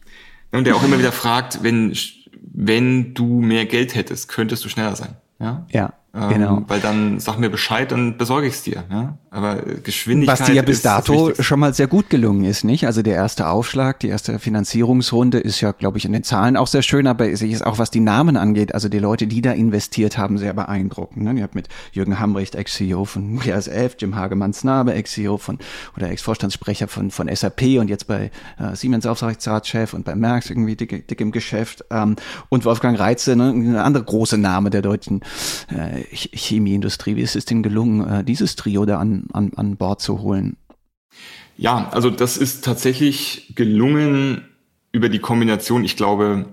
Und der auch immer wieder fragt, wenn, wenn du mehr Geld hättest, könntest du schneller sein. Ja. Ja. Ähm, genau. Weil dann sag mir Bescheid, dann besorge ich es dir. Ja? Aber Geschwindigkeit. Was dir ja bis dato schon mal sehr gut gelungen ist, nicht? Also der erste Aufschlag, die erste Finanzierungsrunde ist ja, glaube ich, in den Zahlen auch sehr schön, aber es ist auch, was die Namen angeht, also die Leute, die da investiert haben, sehr beeindruckend. Ne? Ihr habt mit Jürgen Hambrecht, Ex-CEO von BASF, Jim Hagemann-Snabe, Ex-CEO von oder Ex-Vorstandssprecher von, von SAP und jetzt bei äh, Siemens Aufsichtsratschef und bei Merckx irgendwie dick, dick im Geschäft. Ähm, und Wolfgang Reitze, ne? eine andere große Name der deutschen äh, Chemieindustrie. Wie ist es denn gelungen, äh, dieses Trio da an, an, an Bord zu holen? Ja, also das ist tatsächlich gelungen über die Kombination, ich glaube,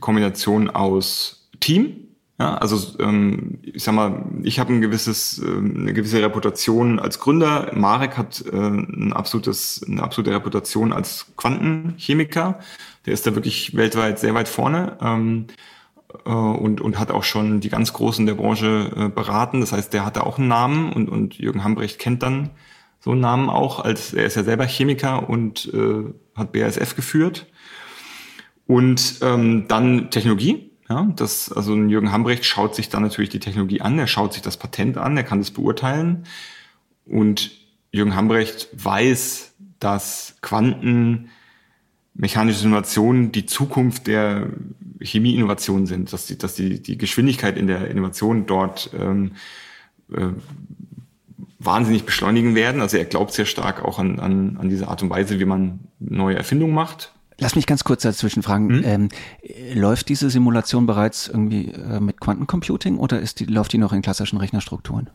Kombination aus Team. Ja, also ähm, ich sag mal, ich habe ein gewisses, äh, eine gewisse Reputation als Gründer. Marek hat äh, ein absolutes, eine absolute Reputation als Quantenchemiker. Der ist da wirklich weltweit sehr weit vorne. Ähm, äh, und, und hat auch schon die ganz Großen der Branche äh, beraten. Das heißt, der hatte auch einen Namen und, und Jürgen Hambrecht kennt dann so einen Namen auch, als er ist ja selber Chemiker und äh, hat BASF geführt. Und ähm, dann Technologie. Ja, das, also Jürgen Hambrecht schaut sich dann natürlich die Technologie an, er schaut sich das Patent an, er kann das beurteilen. Und Jürgen Hambrecht weiß, dass Quanten mechanische Simulationen die Zukunft der Chemieinnovationen sind, dass die, dass die, die Geschwindigkeit in der Innovation dort ähm, äh, wahnsinnig beschleunigen werden. Also er glaubt sehr stark auch an, an, an diese Art und Weise, wie man neue Erfindungen macht. Lass mich ganz kurz dazwischen fragen. Hm? Ähm, läuft diese Simulation bereits irgendwie äh, mit Quantencomputing oder ist die, läuft die noch in klassischen Rechnerstrukturen?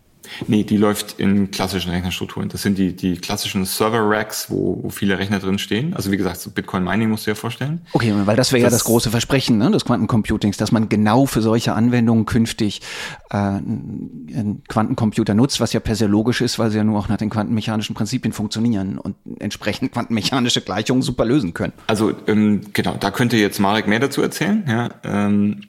Nee, die läuft in klassischen Rechnerstrukturen. Das sind die, die klassischen Server-Racks, wo, wo viele Rechner drin stehen. Also wie gesagt, so Bitcoin-Mining musst du dir vorstellen. Okay, weil das wäre ja das große Versprechen ne, des Quantencomputings, dass man genau für solche Anwendungen künftig äh, einen Quantencomputer nutzt, was ja per se logisch ist, weil sie ja nur auch nach den quantenmechanischen Prinzipien funktionieren und entsprechend quantenmechanische Gleichungen super lösen können. Also ähm, genau, da könnte jetzt Marek mehr dazu erzählen. Ja, ähm,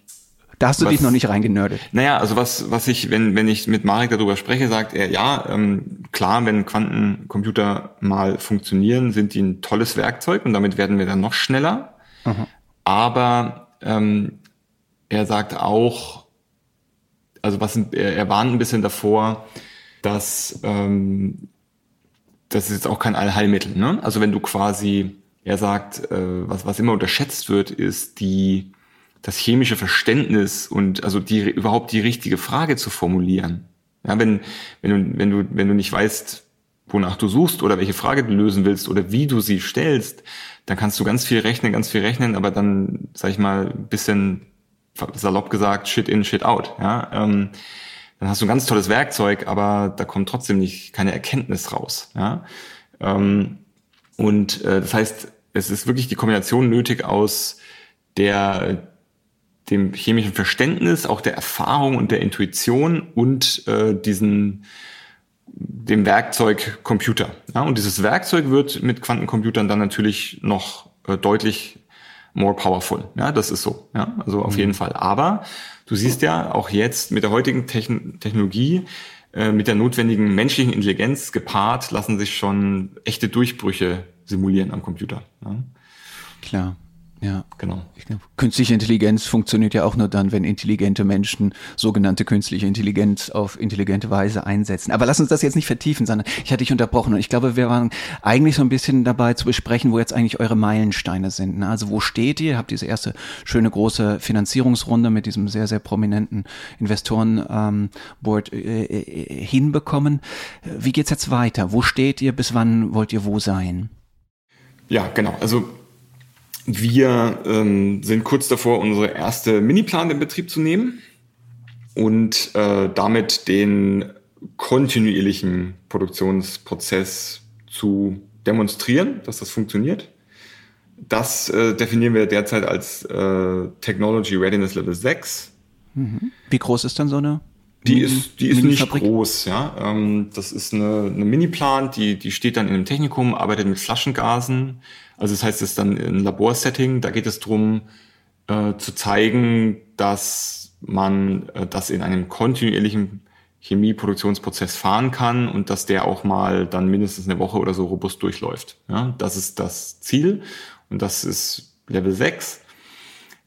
da hast du was, dich noch nicht reingenördet. Naja, also was, was ich, wenn, wenn ich mit Marek darüber spreche, sagt er, ja, ähm, klar, wenn Quantencomputer mal funktionieren, sind die ein tolles Werkzeug und damit werden wir dann noch schneller. Mhm. Aber ähm, er sagt auch, also was er, er warnt ein bisschen davor, dass ähm, das ist jetzt auch kein Allheilmittel. Ne? Also wenn du quasi, er sagt, äh, was, was immer unterschätzt wird, ist die das chemische Verständnis und also die überhaupt die richtige Frage zu formulieren. Ja, wenn, wenn du, wenn du, wenn du nicht weißt, wonach du suchst oder welche Frage du lösen willst oder wie du sie stellst, dann kannst du ganz viel rechnen, ganz viel rechnen, aber dann, sag ich mal, bisschen salopp gesagt, shit in, shit out. Ja? Ähm, dann hast du ein ganz tolles Werkzeug, aber da kommt trotzdem nicht keine Erkenntnis raus. Ja? Ähm, und äh, das heißt, es ist wirklich die Kombination nötig aus der dem chemischen Verständnis, auch der Erfahrung und der Intuition und äh, diesen dem Werkzeug Computer. Ja, und dieses Werkzeug wird mit Quantencomputern dann natürlich noch äh, deutlich more powerful. Ja, das ist so. Ja, also auf mhm. jeden Fall. Aber du siehst ja auch jetzt mit der heutigen Techn Technologie, äh, mit der notwendigen menschlichen Intelligenz gepaart, lassen sich schon echte Durchbrüche simulieren am Computer. Ja. Klar. Ja, genau. Künstliche Intelligenz funktioniert ja auch nur dann, wenn intelligente Menschen sogenannte künstliche Intelligenz auf intelligente Weise einsetzen. Aber lass uns das jetzt nicht vertiefen, sondern ich hatte dich unterbrochen und ich glaube, wir waren eigentlich so ein bisschen dabei zu besprechen, wo jetzt eigentlich eure Meilensteine sind. Ne? Also wo steht ihr? Ihr habt diese erste schöne große Finanzierungsrunde mit diesem sehr, sehr prominenten Investorenboard ähm, äh, äh, hinbekommen. Wie geht's jetzt weiter? Wo steht ihr? Bis wann wollt ihr wo sein? Ja, genau. Also wir ähm, sind kurz davor, unsere erste Miniplan in Betrieb zu nehmen und äh, damit den kontinuierlichen Produktionsprozess zu demonstrieren, dass das funktioniert. Das äh, definieren wir derzeit als äh, Technology Readiness Level 6. Mhm. Wie groß ist dann so eine? Die ist, die ist nicht groß, ja. Ähm, das ist eine, eine Mini-Plant, die, die steht dann in einem Technikum, arbeitet mit Flaschengasen. Also das heißt, es ist dann ein Laborsetting. Da geht es darum, äh, zu zeigen, dass man äh, das in einem kontinuierlichen Chemieproduktionsprozess fahren kann und dass der auch mal dann mindestens eine Woche oder so robust durchläuft. Ja, das ist das Ziel und das ist Level 6.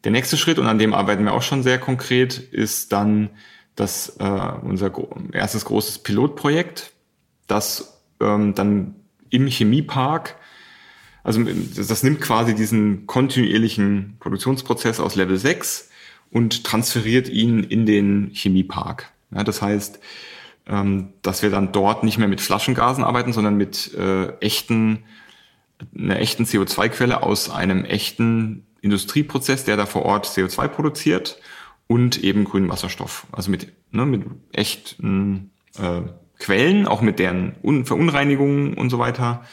Der nächste Schritt, und an dem arbeiten wir auch schon sehr konkret, ist dann das, äh, unser erstes großes Pilotprojekt, das ähm, dann im Chemiepark, also das nimmt quasi diesen kontinuierlichen Produktionsprozess aus Level 6 und transferiert ihn in den Chemiepark. Ja, das heißt, ähm, dass wir dann dort nicht mehr mit Flaschengasen arbeiten, sondern mit äh, echten, einer echten CO2-Quelle aus einem echten Industrieprozess, der da vor Ort CO2 produziert und eben grünen Wasserstoff. Also mit, ne, mit echten äh, Quellen, auch mit deren Un Verunreinigungen und so weiter.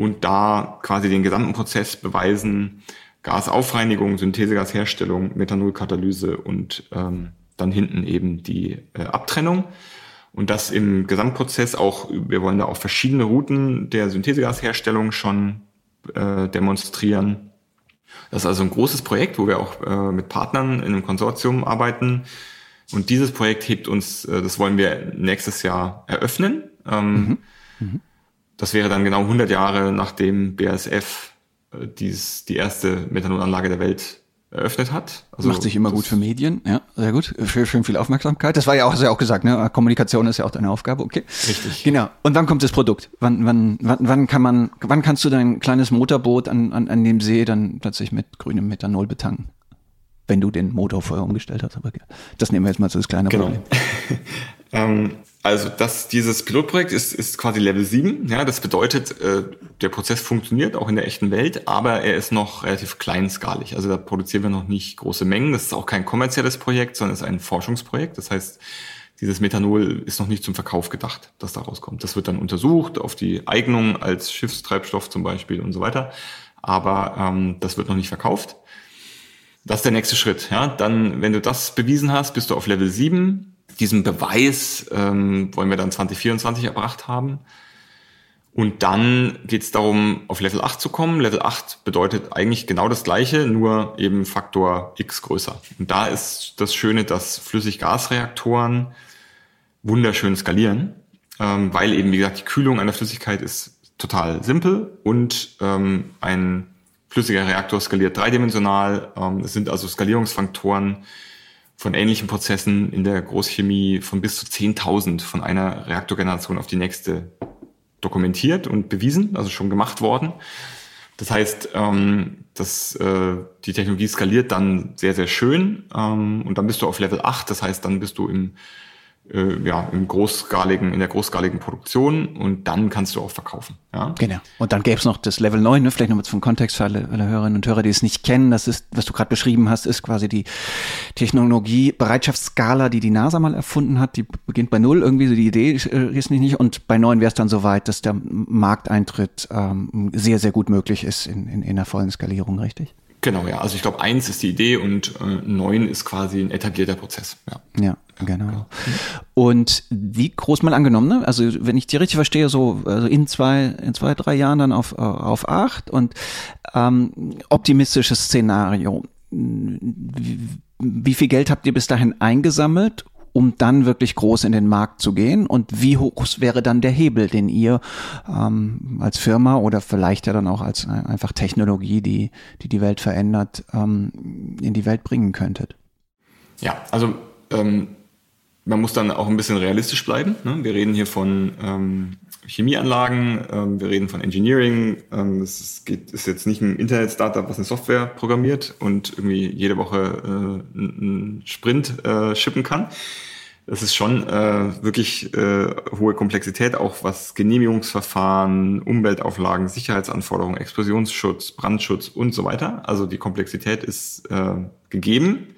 Und da quasi den gesamten Prozess beweisen, Gasaufreinigung, Synthesegasherstellung, Methanolkatalyse und ähm, dann hinten eben die äh, Abtrennung. Und das im Gesamtprozess auch, wir wollen da auch verschiedene Routen der Synthesegasherstellung schon äh, demonstrieren das ist also ein großes Projekt, wo wir auch äh, mit Partnern in einem Konsortium arbeiten. Und dieses Projekt hebt uns, äh, das wollen wir nächstes Jahr eröffnen. Ähm, mhm. Mhm. Das wäre dann genau 100 Jahre nachdem BASF äh, dies, die erste Methanolanlage der Welt eröffnet hat. Also Macht sich immer gut für Medien, ja, sehr gut. Schön, schön viel Aufmerksamkeit. Das war ja auch, hast ja auch gesagt, ne? Kommunikation ist ja auch deine Aufgabe, okay. Richtig. Genau. Und wann kommt das Produkt? Wann, wann, wann, wann kann man, wann kannst du dein kleines Motorboot an, an, an dem See dann plötzlich mit grünem Methanol betanken? Wenn du den Motor vorher umgestellt hast, aber das nehmen wir jetzt mal zu das kleine genau. ähm, also das, dieses Pilotprojekt ist, ist quasi Level 7. Ja, das bedeutet, äh, der Prozess funktioniert auch in der echten Welt, aber er ist noch relativ kleinskalig. Also da produzieren wir noch nicht große Mengen. Das ist auch kein kommerzielles Projekt, sondern es ist ein Forschungsprojekt. Das heißt, dieses Methanol ist noch nicht zum Verkauf gedacht, das da rauskommt. Das wird dann untersucht auf die Eignung als Schiffstreibstoff zum Beispiel und so weiter. Aber ähm, das wird noch nicht verkauft. Das ist der nächste Schritt. Ja, dann, wenn du das bewiesen hast, bist du auf Level 7 diesen Beweis ähm, wollen wir dann 2024 erbracht haben. Und dann geht es darum, auf Level 8 zu kommen. Level 8 bedeutet eigentlich genau das gleiche, nur eben Faktor X größer. Und da ist das Schöne, dass Flüssiggasreaktoren wunderschön skalieren, ähm, weil eben, wie gesagt, die Kühlung einer Flüssigkeit ist total simpel und ähm, ein flüssiger Reaktor skaliert dreidimensional. Ähm, es sind also Skalierungsfaktoren, von ähnlichen Prozessen in der Großchemie von bis zu 10.000 von einer Reaktorgeneration auf die nächste dokumentiert und bewiesen, also schon gemacht worden. Das heißt, ähm, dass, äh, die Technologie skaliert dann sehr, sehr schön ähm, und dann bist du auf Level 8, das heißt, dann bist du im äh, ja, im großskaligen, in der großskaligen Produktion und dann kannst du auch verkaufen. Ja? Genau. Und dann gäbe es noch das Level 9, ne? vielleicht nochmal zum Kontext für alle, alle Hörerinnen und Hörer, die es nicht kennen. Das ist, was du gerade beschrieben hast, ist quasi die Technologie, Bereitschaftsskala, die die NASA mal erfunden hat. Die beginnt bei null irgendwie, so die Idee äh, ist nicht, nicht. Und bei neun wäre es dann so weit, dass der Markteintritt ähm, sehr, sehr gut möglich ist in, in, in einer vollen Skalierung, richtig? Genau, ja. Also ich glaube, eins ist die Idee und äh, neun ist quasi ein etablierter Prozess. Ja, ja, genau. Und wie groß mal angenommen, ne? Also wenn ich die richtig verstehe, so also in zwei, in zwei, drei Jahren dann auf, auf acht und ähm, optimistisches Szenario. Wie, wie viel Geld habt ihr bis dahin eingesammelt um dann wirklich groß in den Markt zu gehen? Und wie hoch wäre dann der Hebel, den ihr ähm, als Firma oder vielleicht ja dann auch als äh, einfach Technologie, die die, die Welt verändert, ähm, in die Welt bringen könntet? Ja, also ähm, man muss dann auch ein bisschen realistisch bleiben. Ne? Wir reden hier von ähm, Chemieanlagen, ähm, wir reden von Engineering. Ähm, es ist, geht, ist jetzt nicht ein Internet-Startup, was eine Software programmiert und irgendwie jede Woche äh, einen Sprint äh, shippen kann. Das ist schon äh, wirklich äh, hohe Komplexität, auch was Genehmigungsverfahren, Umweltauflagen, Sicherheitsanforderungen, Explosionsschutz, Brandschutz und so weiter. Also die Komplexität ist äh, gegeben.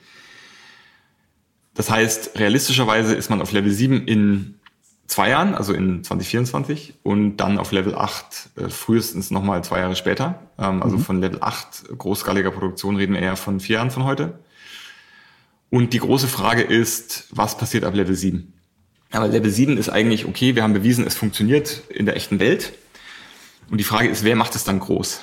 Das heißt, realistischerweise ist man auf Level 7 in zwei Jahren, also in 2024 und dann auf Level 8 äh, frühestens nochmal zwei Jahre später. Ähm, also mhm. von Level 8 großskaliger Produktion reden wir eher von vier Jahren von heute. Und die große Frage ist, was passiert ab Level 7? Aber Level 7 ist eigentlich okay, wir haben bewiesen, es funktioniert in der echten Welt. Und die Frage ist, wer macht es dann groß?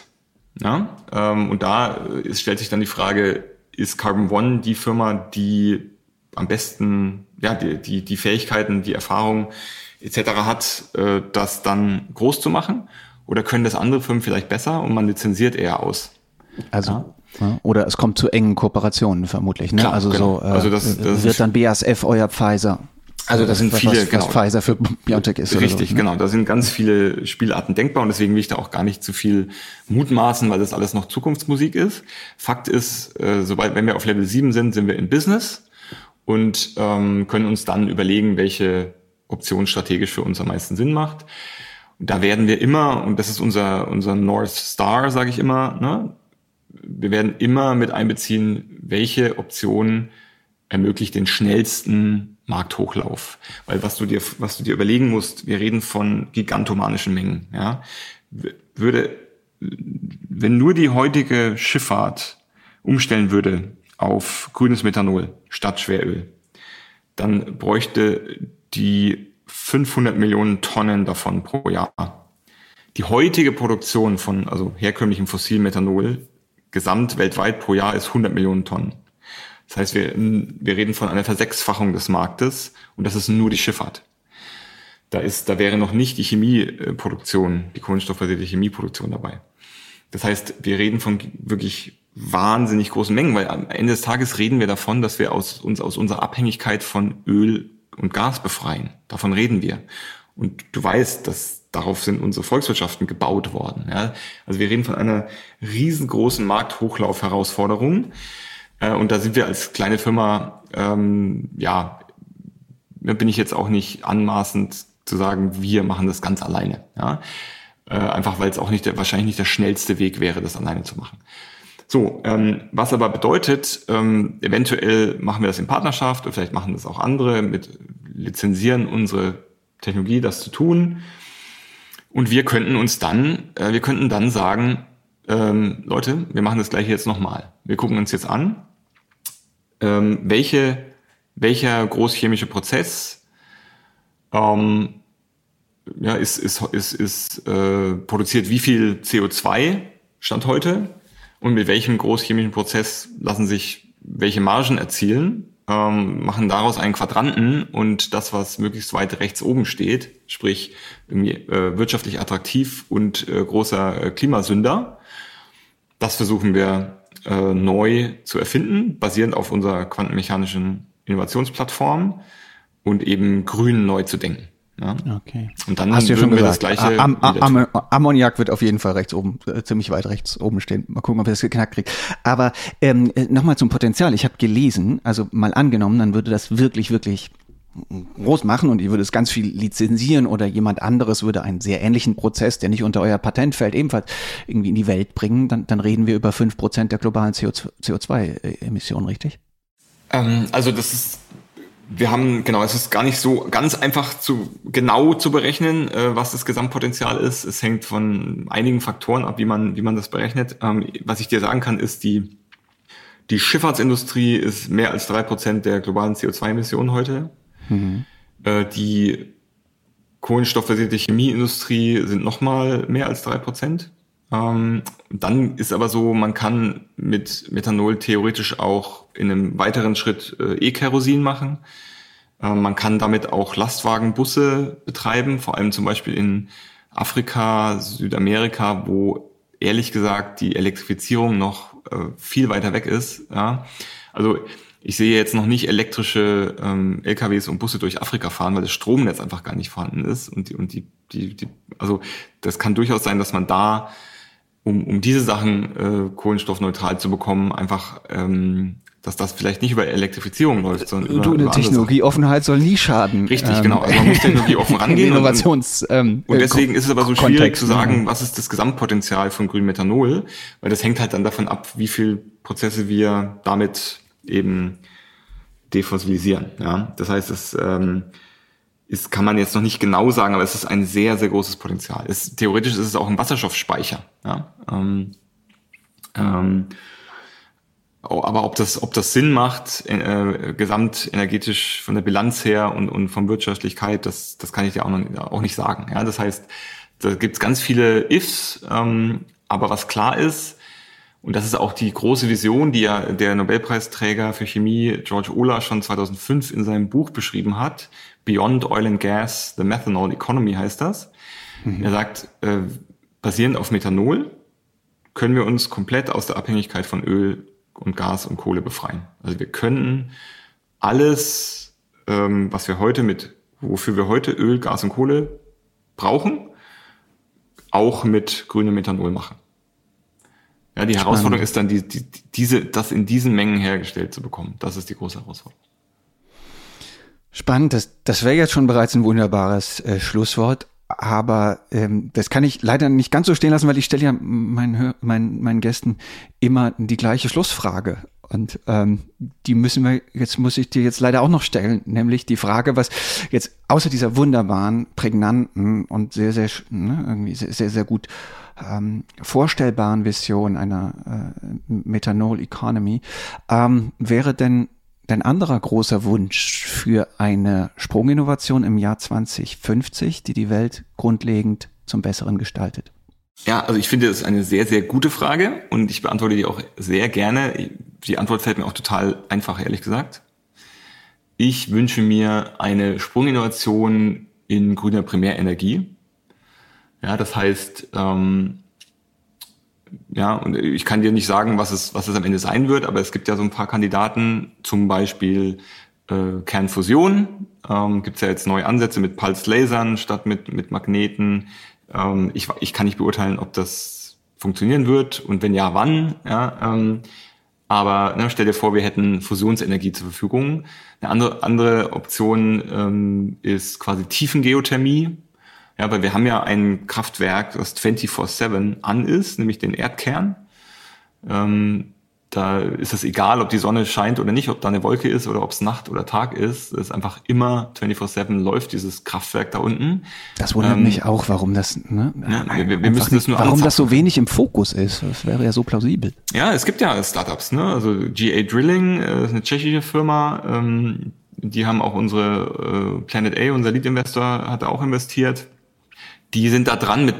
Ja? Ähm, und da ist, äh, stellt sich dann die Frage, ist Carbon One die Firma, die am besten ja, die, die, die Fähigkeiten, die Erfahrung etc. hat, äh, das dann groß zu machen? Oder können das andere Firmen vielleicht besser und man lizenziert eher aus? Also ja. Oder es kommt zu engen Kooperationen vermutlich. Ne? Klar, also genau. so äh, also das, das wird dann BASF euer Pfizer. Also das sind was, viele, was, genau. Was Pfizer für BioNTech ist. Richtig, so, ne? genau. Da sind ganz viele Spielarten denkbar und deswegen will ich da auch gar nicht zu viel mutmaßen, weil das alles noch Zukunftsmusik ist. Fakt ist, äh, sobald, wenn wir auf Level 7 sind, sind wir in Business und ähm, können uns dann überlegen, welche Option strategisch für uns am meisten Sinn macht. Und da werden wir immer, und das ist unser, unser North Star, sage ich immer, ne? wir werden immer mit einbeziehen, welche Option ermöglicht den schnellsten Markthochlauf. Weil was du dir, was du dir überlegen musst, wir reden von gigantomanischen Mengen, ja. Würde, wenn nur die heutige Schifffahrt umstellen würde auf grünes Methanol statt Schweröl, dann bräuchte die 500 Millionen Tonnen davon pro Jahr. Die heutige Produktion von also herkömmlichem Fossilmethanol gesamt weltweit pro Jahr ist 100 Millionen Tonnen. Das heißt, wir, wir reden von einer Versechsfachung des Marktes und das ist nur die Schifffahrt. Da ist, da wäre noch nicht die Chemieproduktion, die kohlenstoffbasierte Chemieproduktion dabei. Das heißt, wir reden von wirklich wahnsinnig großen Mengen, weil am Ende des Tages reden wir davon, dass wir aus, uns aus unserer Abhängigkeit von Öl und Gas befreien. Davon reden wir. Und du weißt, dass darauf sind unsere Volkswirtschaften gebaut worden. Ja? Also wir reden von einer riesengroßen Markthochlauf-Herausforderung. Äh, und da sind wir als kleine Firma, ähm, ja, bin ich jetzt auch nicht anmaßend zu sagen, wir machen das ganz alleine. Ja? Äh, einfach weil es auch nicht der, wahrscheinlich nicht der schnellste Weg wäre, das alleine zu machen. So, ähm, was aber bedeutet, ähm, eventuell machen wir das in Partnerschaft oder vielleicht machen das auch andere mit lizenzieren unsere Technologie, das zu tun. Und wir könnten uns dann, äh, wir könnten dann sagen, ähm, Leute, wir machen das gleiche jetzt nochmal. Wir gucken uns jetzt an, ähm, welche, welcher großchemische Prozess ähm, ja, ist, ist, ist, ist äh, produziert wie viel CO2 Stand heute und mit welchem großchemischen Prozess lassen sich welche Margen erzielen, ähm, machen daraus einen Quadranten und das, was möglichst weit rechts oben steht, sprich äh, wirtschaftlich attraktiv und äh, großer äh, Klimasünder, das versuchen wir äh, neu zu erfinden, basierend auf unserer quantenmechanischen Innovationsplattform und eben grün neu zu denken. Ja. Okay. Und dann Hast du ja schon gesagt, das gleiche. Am, am, Ammoniak wird auf jeden Fall rechts oben, äh, ziemlich weit rechts oben stehen. Mal gucken, ob wir das geknackt kriegen. Aber ähm, äh, nochmal zum Potenzial. Ich habe gelesen, also mal angenommen, dann würde das wirklich, wirklich groß machen und ihr würdet es ganz viel lizenzieren oder jemand anderes würde einen sehr ähnlichen Prozess, der nicht unter euer Patent fällt, ebenfalls irgendwie in die Welt bringen, dann, dann reden wir über fünf Prozent der globalen CO2-Emissionen, richtig? Ähm, also das ist wir haben, genau, es ist gar nicht so ganz einfach zu genau zu berechnen, äh, was das Gesamtpotenzial ist. Es hängt von einigen Faktoren ab, wie man, wie man das berechnet. Ähm, was ich dir sagen kann, ist, die, die Schifffahrtsindustrie ist mehr als drei Prozent der globalen CO2-Emissionen heute. Mhm. Äh, die kohlenstoffbasierte Chemieindustrie sind nochmal mehr als drei Prozent. Ähm, dann ist aber so, man kann mit Methanol theoretisch auch in einem weiteren Schritt äh, E-Kerosin machen. Äh, man kann damit auch Lastwagenbusse betreiben, vor allem zum Beispiel in Afrika, Südamerika, wo ehrlich gesagt die Elektrifizierung noch äh, viel weiter weg ist. Ja? Also ich sehe jetzt noch nicht elektrische ähm, LKWs und Busse durch Afrika fahren, weil das Stromnetz einfach gar nicht vorhanden ist. Und die, und die, die, die also das kann durchaus sein, dass man da um, um diese Sachen äh, kohlenstoffneutral zu bekommen, einfach ähm, dass das vielleicht nicht über Elektrifizierung läuft, sondern über, du, eine Technologieoffenheit soll nie schaden. Richtig, ähm, genau. Also man muss technologieoffen rangehen. Innovations, ähm, und deswegen ist es aber so schwierig Kontext, zu sagen, was ist das Gesamtpotenzial von grünem Methanol, weil das hängt halt dann davon ab, wie viel Prozesse wir damit eben defossilisieren. Ja, das heißt, es ähm, ist, kann man jetzt noch nicht genau sagen, aber es ist ein sehr, sehr großes Potenzial. Es, theoretisch ist es auch ein Wasserstoffspeicher. Ja? Ähm, ähm, aber ob das, ob das Sinn macht, äh, gesamtenergetisch von der Bilanz her und, und von Wirtschaftlichkeit, das, das kann ich dir auch, noch, auch nicht sagen. Ja? Das heißt, da gibt es ganz viele Ifs, ähm, aber was klar ist, und das ist auch die große Vision, die ja der Nobelpreisträger für Chemie George Olah schon 2005 in seinem Buch beschrieben hat, Beyond Oil and Gas, The Methanol Economy heißt das. Mhm. Er sagt, äh, basierend auf Methanol können wir uns komplett aus der Abhängigkeit von Öl und Gas und Kohle befreien. Also wir können alles, ähm, was wir heute mit, wofür wir heute Öl, Gas und Kohle brauchen, auch mit grünem Methanol machen. Ja, die Spannend. Herausforderung ist dann, die, die, diese, das in diesen Mengen hergestellt zu bekommen. Das ist die große Herausforderung. Spannend, das, das wäre jetzt schon bereits ein wunderbares äh, Schlusswort. Aber ähm, das kann ich leider nicht ganz so stehen lassen, weil ich stelle ja meinen, meinen, meinen Gästen immer die gleiche Schlussfrage. Und ähm, die müssen wir, jetzt muss ich dir jetzt leider auch noch stellen, nämlich die Frage, was jetzt außer dieser wunderbaren, prägnanten und sehr, sehr, ne, irgendwie sehr, sehr, sehr gut ähm, vorstellbaren Vision einer äh, Methanol Economy, ähm, wäre denn Dein anderer großer Wunsch für eine Sprunginnovation im Jahr 2050, die die Welt grundlegend zum Besseren gestaltet? Ja, also ich finde, das ist eine sehr, sehr gute Frage und ich beantworte die auch sehr gerne. Die Antwort fällt mir auch total einfach, ehrlich gesagt. Ich wünsche mir eine Sprunginnovation in grüner Primärenergie. Ja, das heißt, ähm, ja, und ich kann dir nicht sagen, was es, was es am Ende sein wird, aber es gibt ja so ein paar Kandidaten, zum Beispiel äh, Kernfusion. Ähm, gibt es ja jetzt neue Ansätze mit Pulse-Lasern statt mit, mit Magneten. Ähm, ich, ich kann nicht beurteilen, ob das funktionieren wird und wenn ja, wann. Ja, ähm, aber ne, stell dir vor, wir hätten Fusionsenergie zur Verfügung. Eine andere, andere Option ähm, ist quasi Tiefengeothermie. Ja, weil wir haben ja ein Kraftwerk, das 24-7 an ist, nämlich den Erdkern. Ähm, da ist es egal, ob die Sonne scheint oder nicht, ob da eine Wolke ist oder ob es Nacht oder Tag ist. Es ist einfach immer 24-7 läuft dieses Kraftwerk da unten. Das wundert ähm, mich auch, warum das, ne? Ja, wir, wir müssen das nur warum das so wenig im Fokus ist. Das wäre ja so plausibel. Ja, es gibt ja Startups, ne? Also GA Drilling, äh, ist eine tschechische Firma, ähm, die haben auch unsere äh, Planet A, unser Lead-Investor, hat auch investiert die sind da dran mit,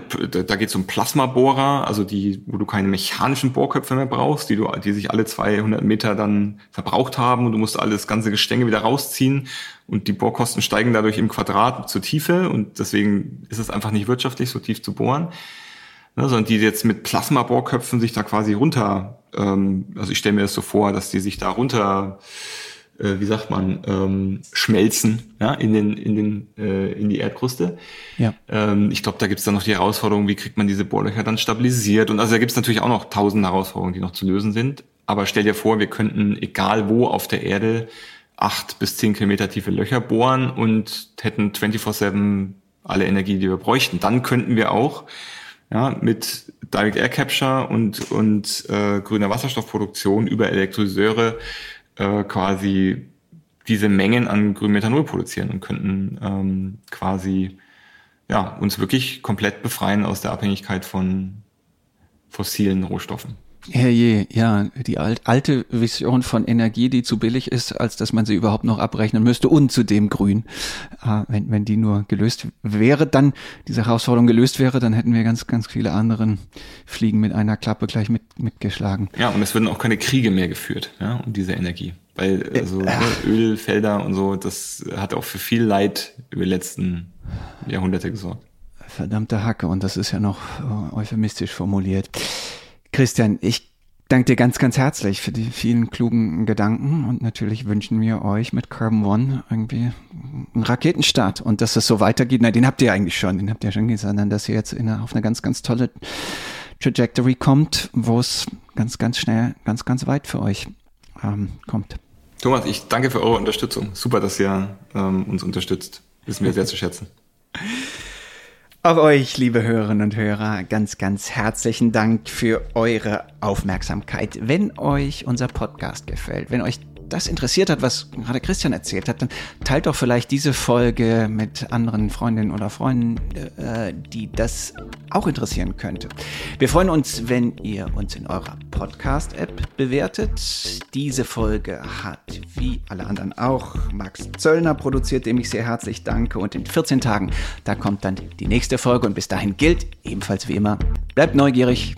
da geht es um Plasmabohrer, also die, wo du keine mechanischen Bohrköpfe mehr brauchst, die du, die sich alle 200 Meter dann verbraucht haben und du musst alles ganze Gestänge wieder rausziehen und die Bohrkosten steigen dadurch im Quadrat zur Tiefe und deswegen ist es einfach nicht wirtschaftlich, so tief zu bohren. Ne, sondern die jetzt mit Plasmabohrköpfen sich da quasi runter, ähm, also ich stelle mir das so vor, dass die sich da runter äh, wie sagt man, ähm, schmelzen ja, in, den, in, den, äh, in die Erdkruste. Ja. Ähm, ich glaube, da gibt es dann noch die Herausforderung, wie kriegt man diese Bohrlöcher dann stabilisiert. Und also da gibt es natürlich auch noch tausend Herausforderungen, die noch zu lösen sind. Aber stell dir vor, wir könnten, egal wo auf der Erde, acht bis zehn Kilometer tiefe Löcher bohren und hätten 24-7 alle Energie, die wir bräuchten. Dann könnten wir auch ja, mit Direct Air Capture und, und äh, grüner Wasserstoffproduktion über Elektrolyseure äh, quasi diese Mengen an grünem Methanol produzieren und könnten ähm, quasi ja, uns wirklich komplett befreien aus der Abhängigkeit von fossilen Rohstoffen. Herrje, ja, die alt, alte Vision von Energie, die zu billig ist, als dass man sie überhaupt noch abrechnen müsste und zudem grün. Äh, wenn, wenn die nur gelöst wäre, dann diese Herausforderung gelöst wäre, dann hätten wir ganz, ganz viele anderen Fliegen mit einer Klappe gleich mit, mitgeschlagen. Ja, und es würden auch keine Kriege mehr geführt, ja, um diese Energie. Weil also äh, Ölfelder und so, das hat auch für viel Leid über die letzten Jahrhunderte gesorgt. Verdammte Hacke, und das ist ja noch äh, euphemistisch formuliert. Christian, ich danke dir ganz, ganz herzlich für die vielen klugen Gedanken und natürlich wünschen wir euch mit Carbon One irgendwie einen Raketenstart und dass es so weitergeht. Na, den habt ihr eigentlich schon, den habt ihr schon gesagt, dass ihr jetzt eine, auf eine ganz, ganz tolle Trajectory kommt, wo es ganz, ganz schnell, ganz, ganz weit für euch ähm, kommt. Thomas, ich danke für eure Unterstützung. Super, dass ihr ähm, uns unterstützt. Wissen wir sehr zu schätzen. Auch euch, liebe Hörerinnen und Hörer, ganz, ganz herzlichen Dank für eure Aufmerksamkeit. Wenn euch unser Podcast gefällt, wenn euch das interessiert hat, was gerade Christian erzählt hat, dann teilt doch vielleicht diese Folge mit anderen Freundinnen oder Freunden, äh, die das auch interessieren könnte. Wir freuen uns, wenn ihr uns in eurer Podcast-App bewertet. Diese Folge hat, wie alle anderen auch, Max Zöllner produziert, dem ich sehr herzlich danke. Und in 14 Tagen, da kommt dann die nächste Folge. Und bis dahin gilt, ebenfalls wie immer, bleibt neugierig,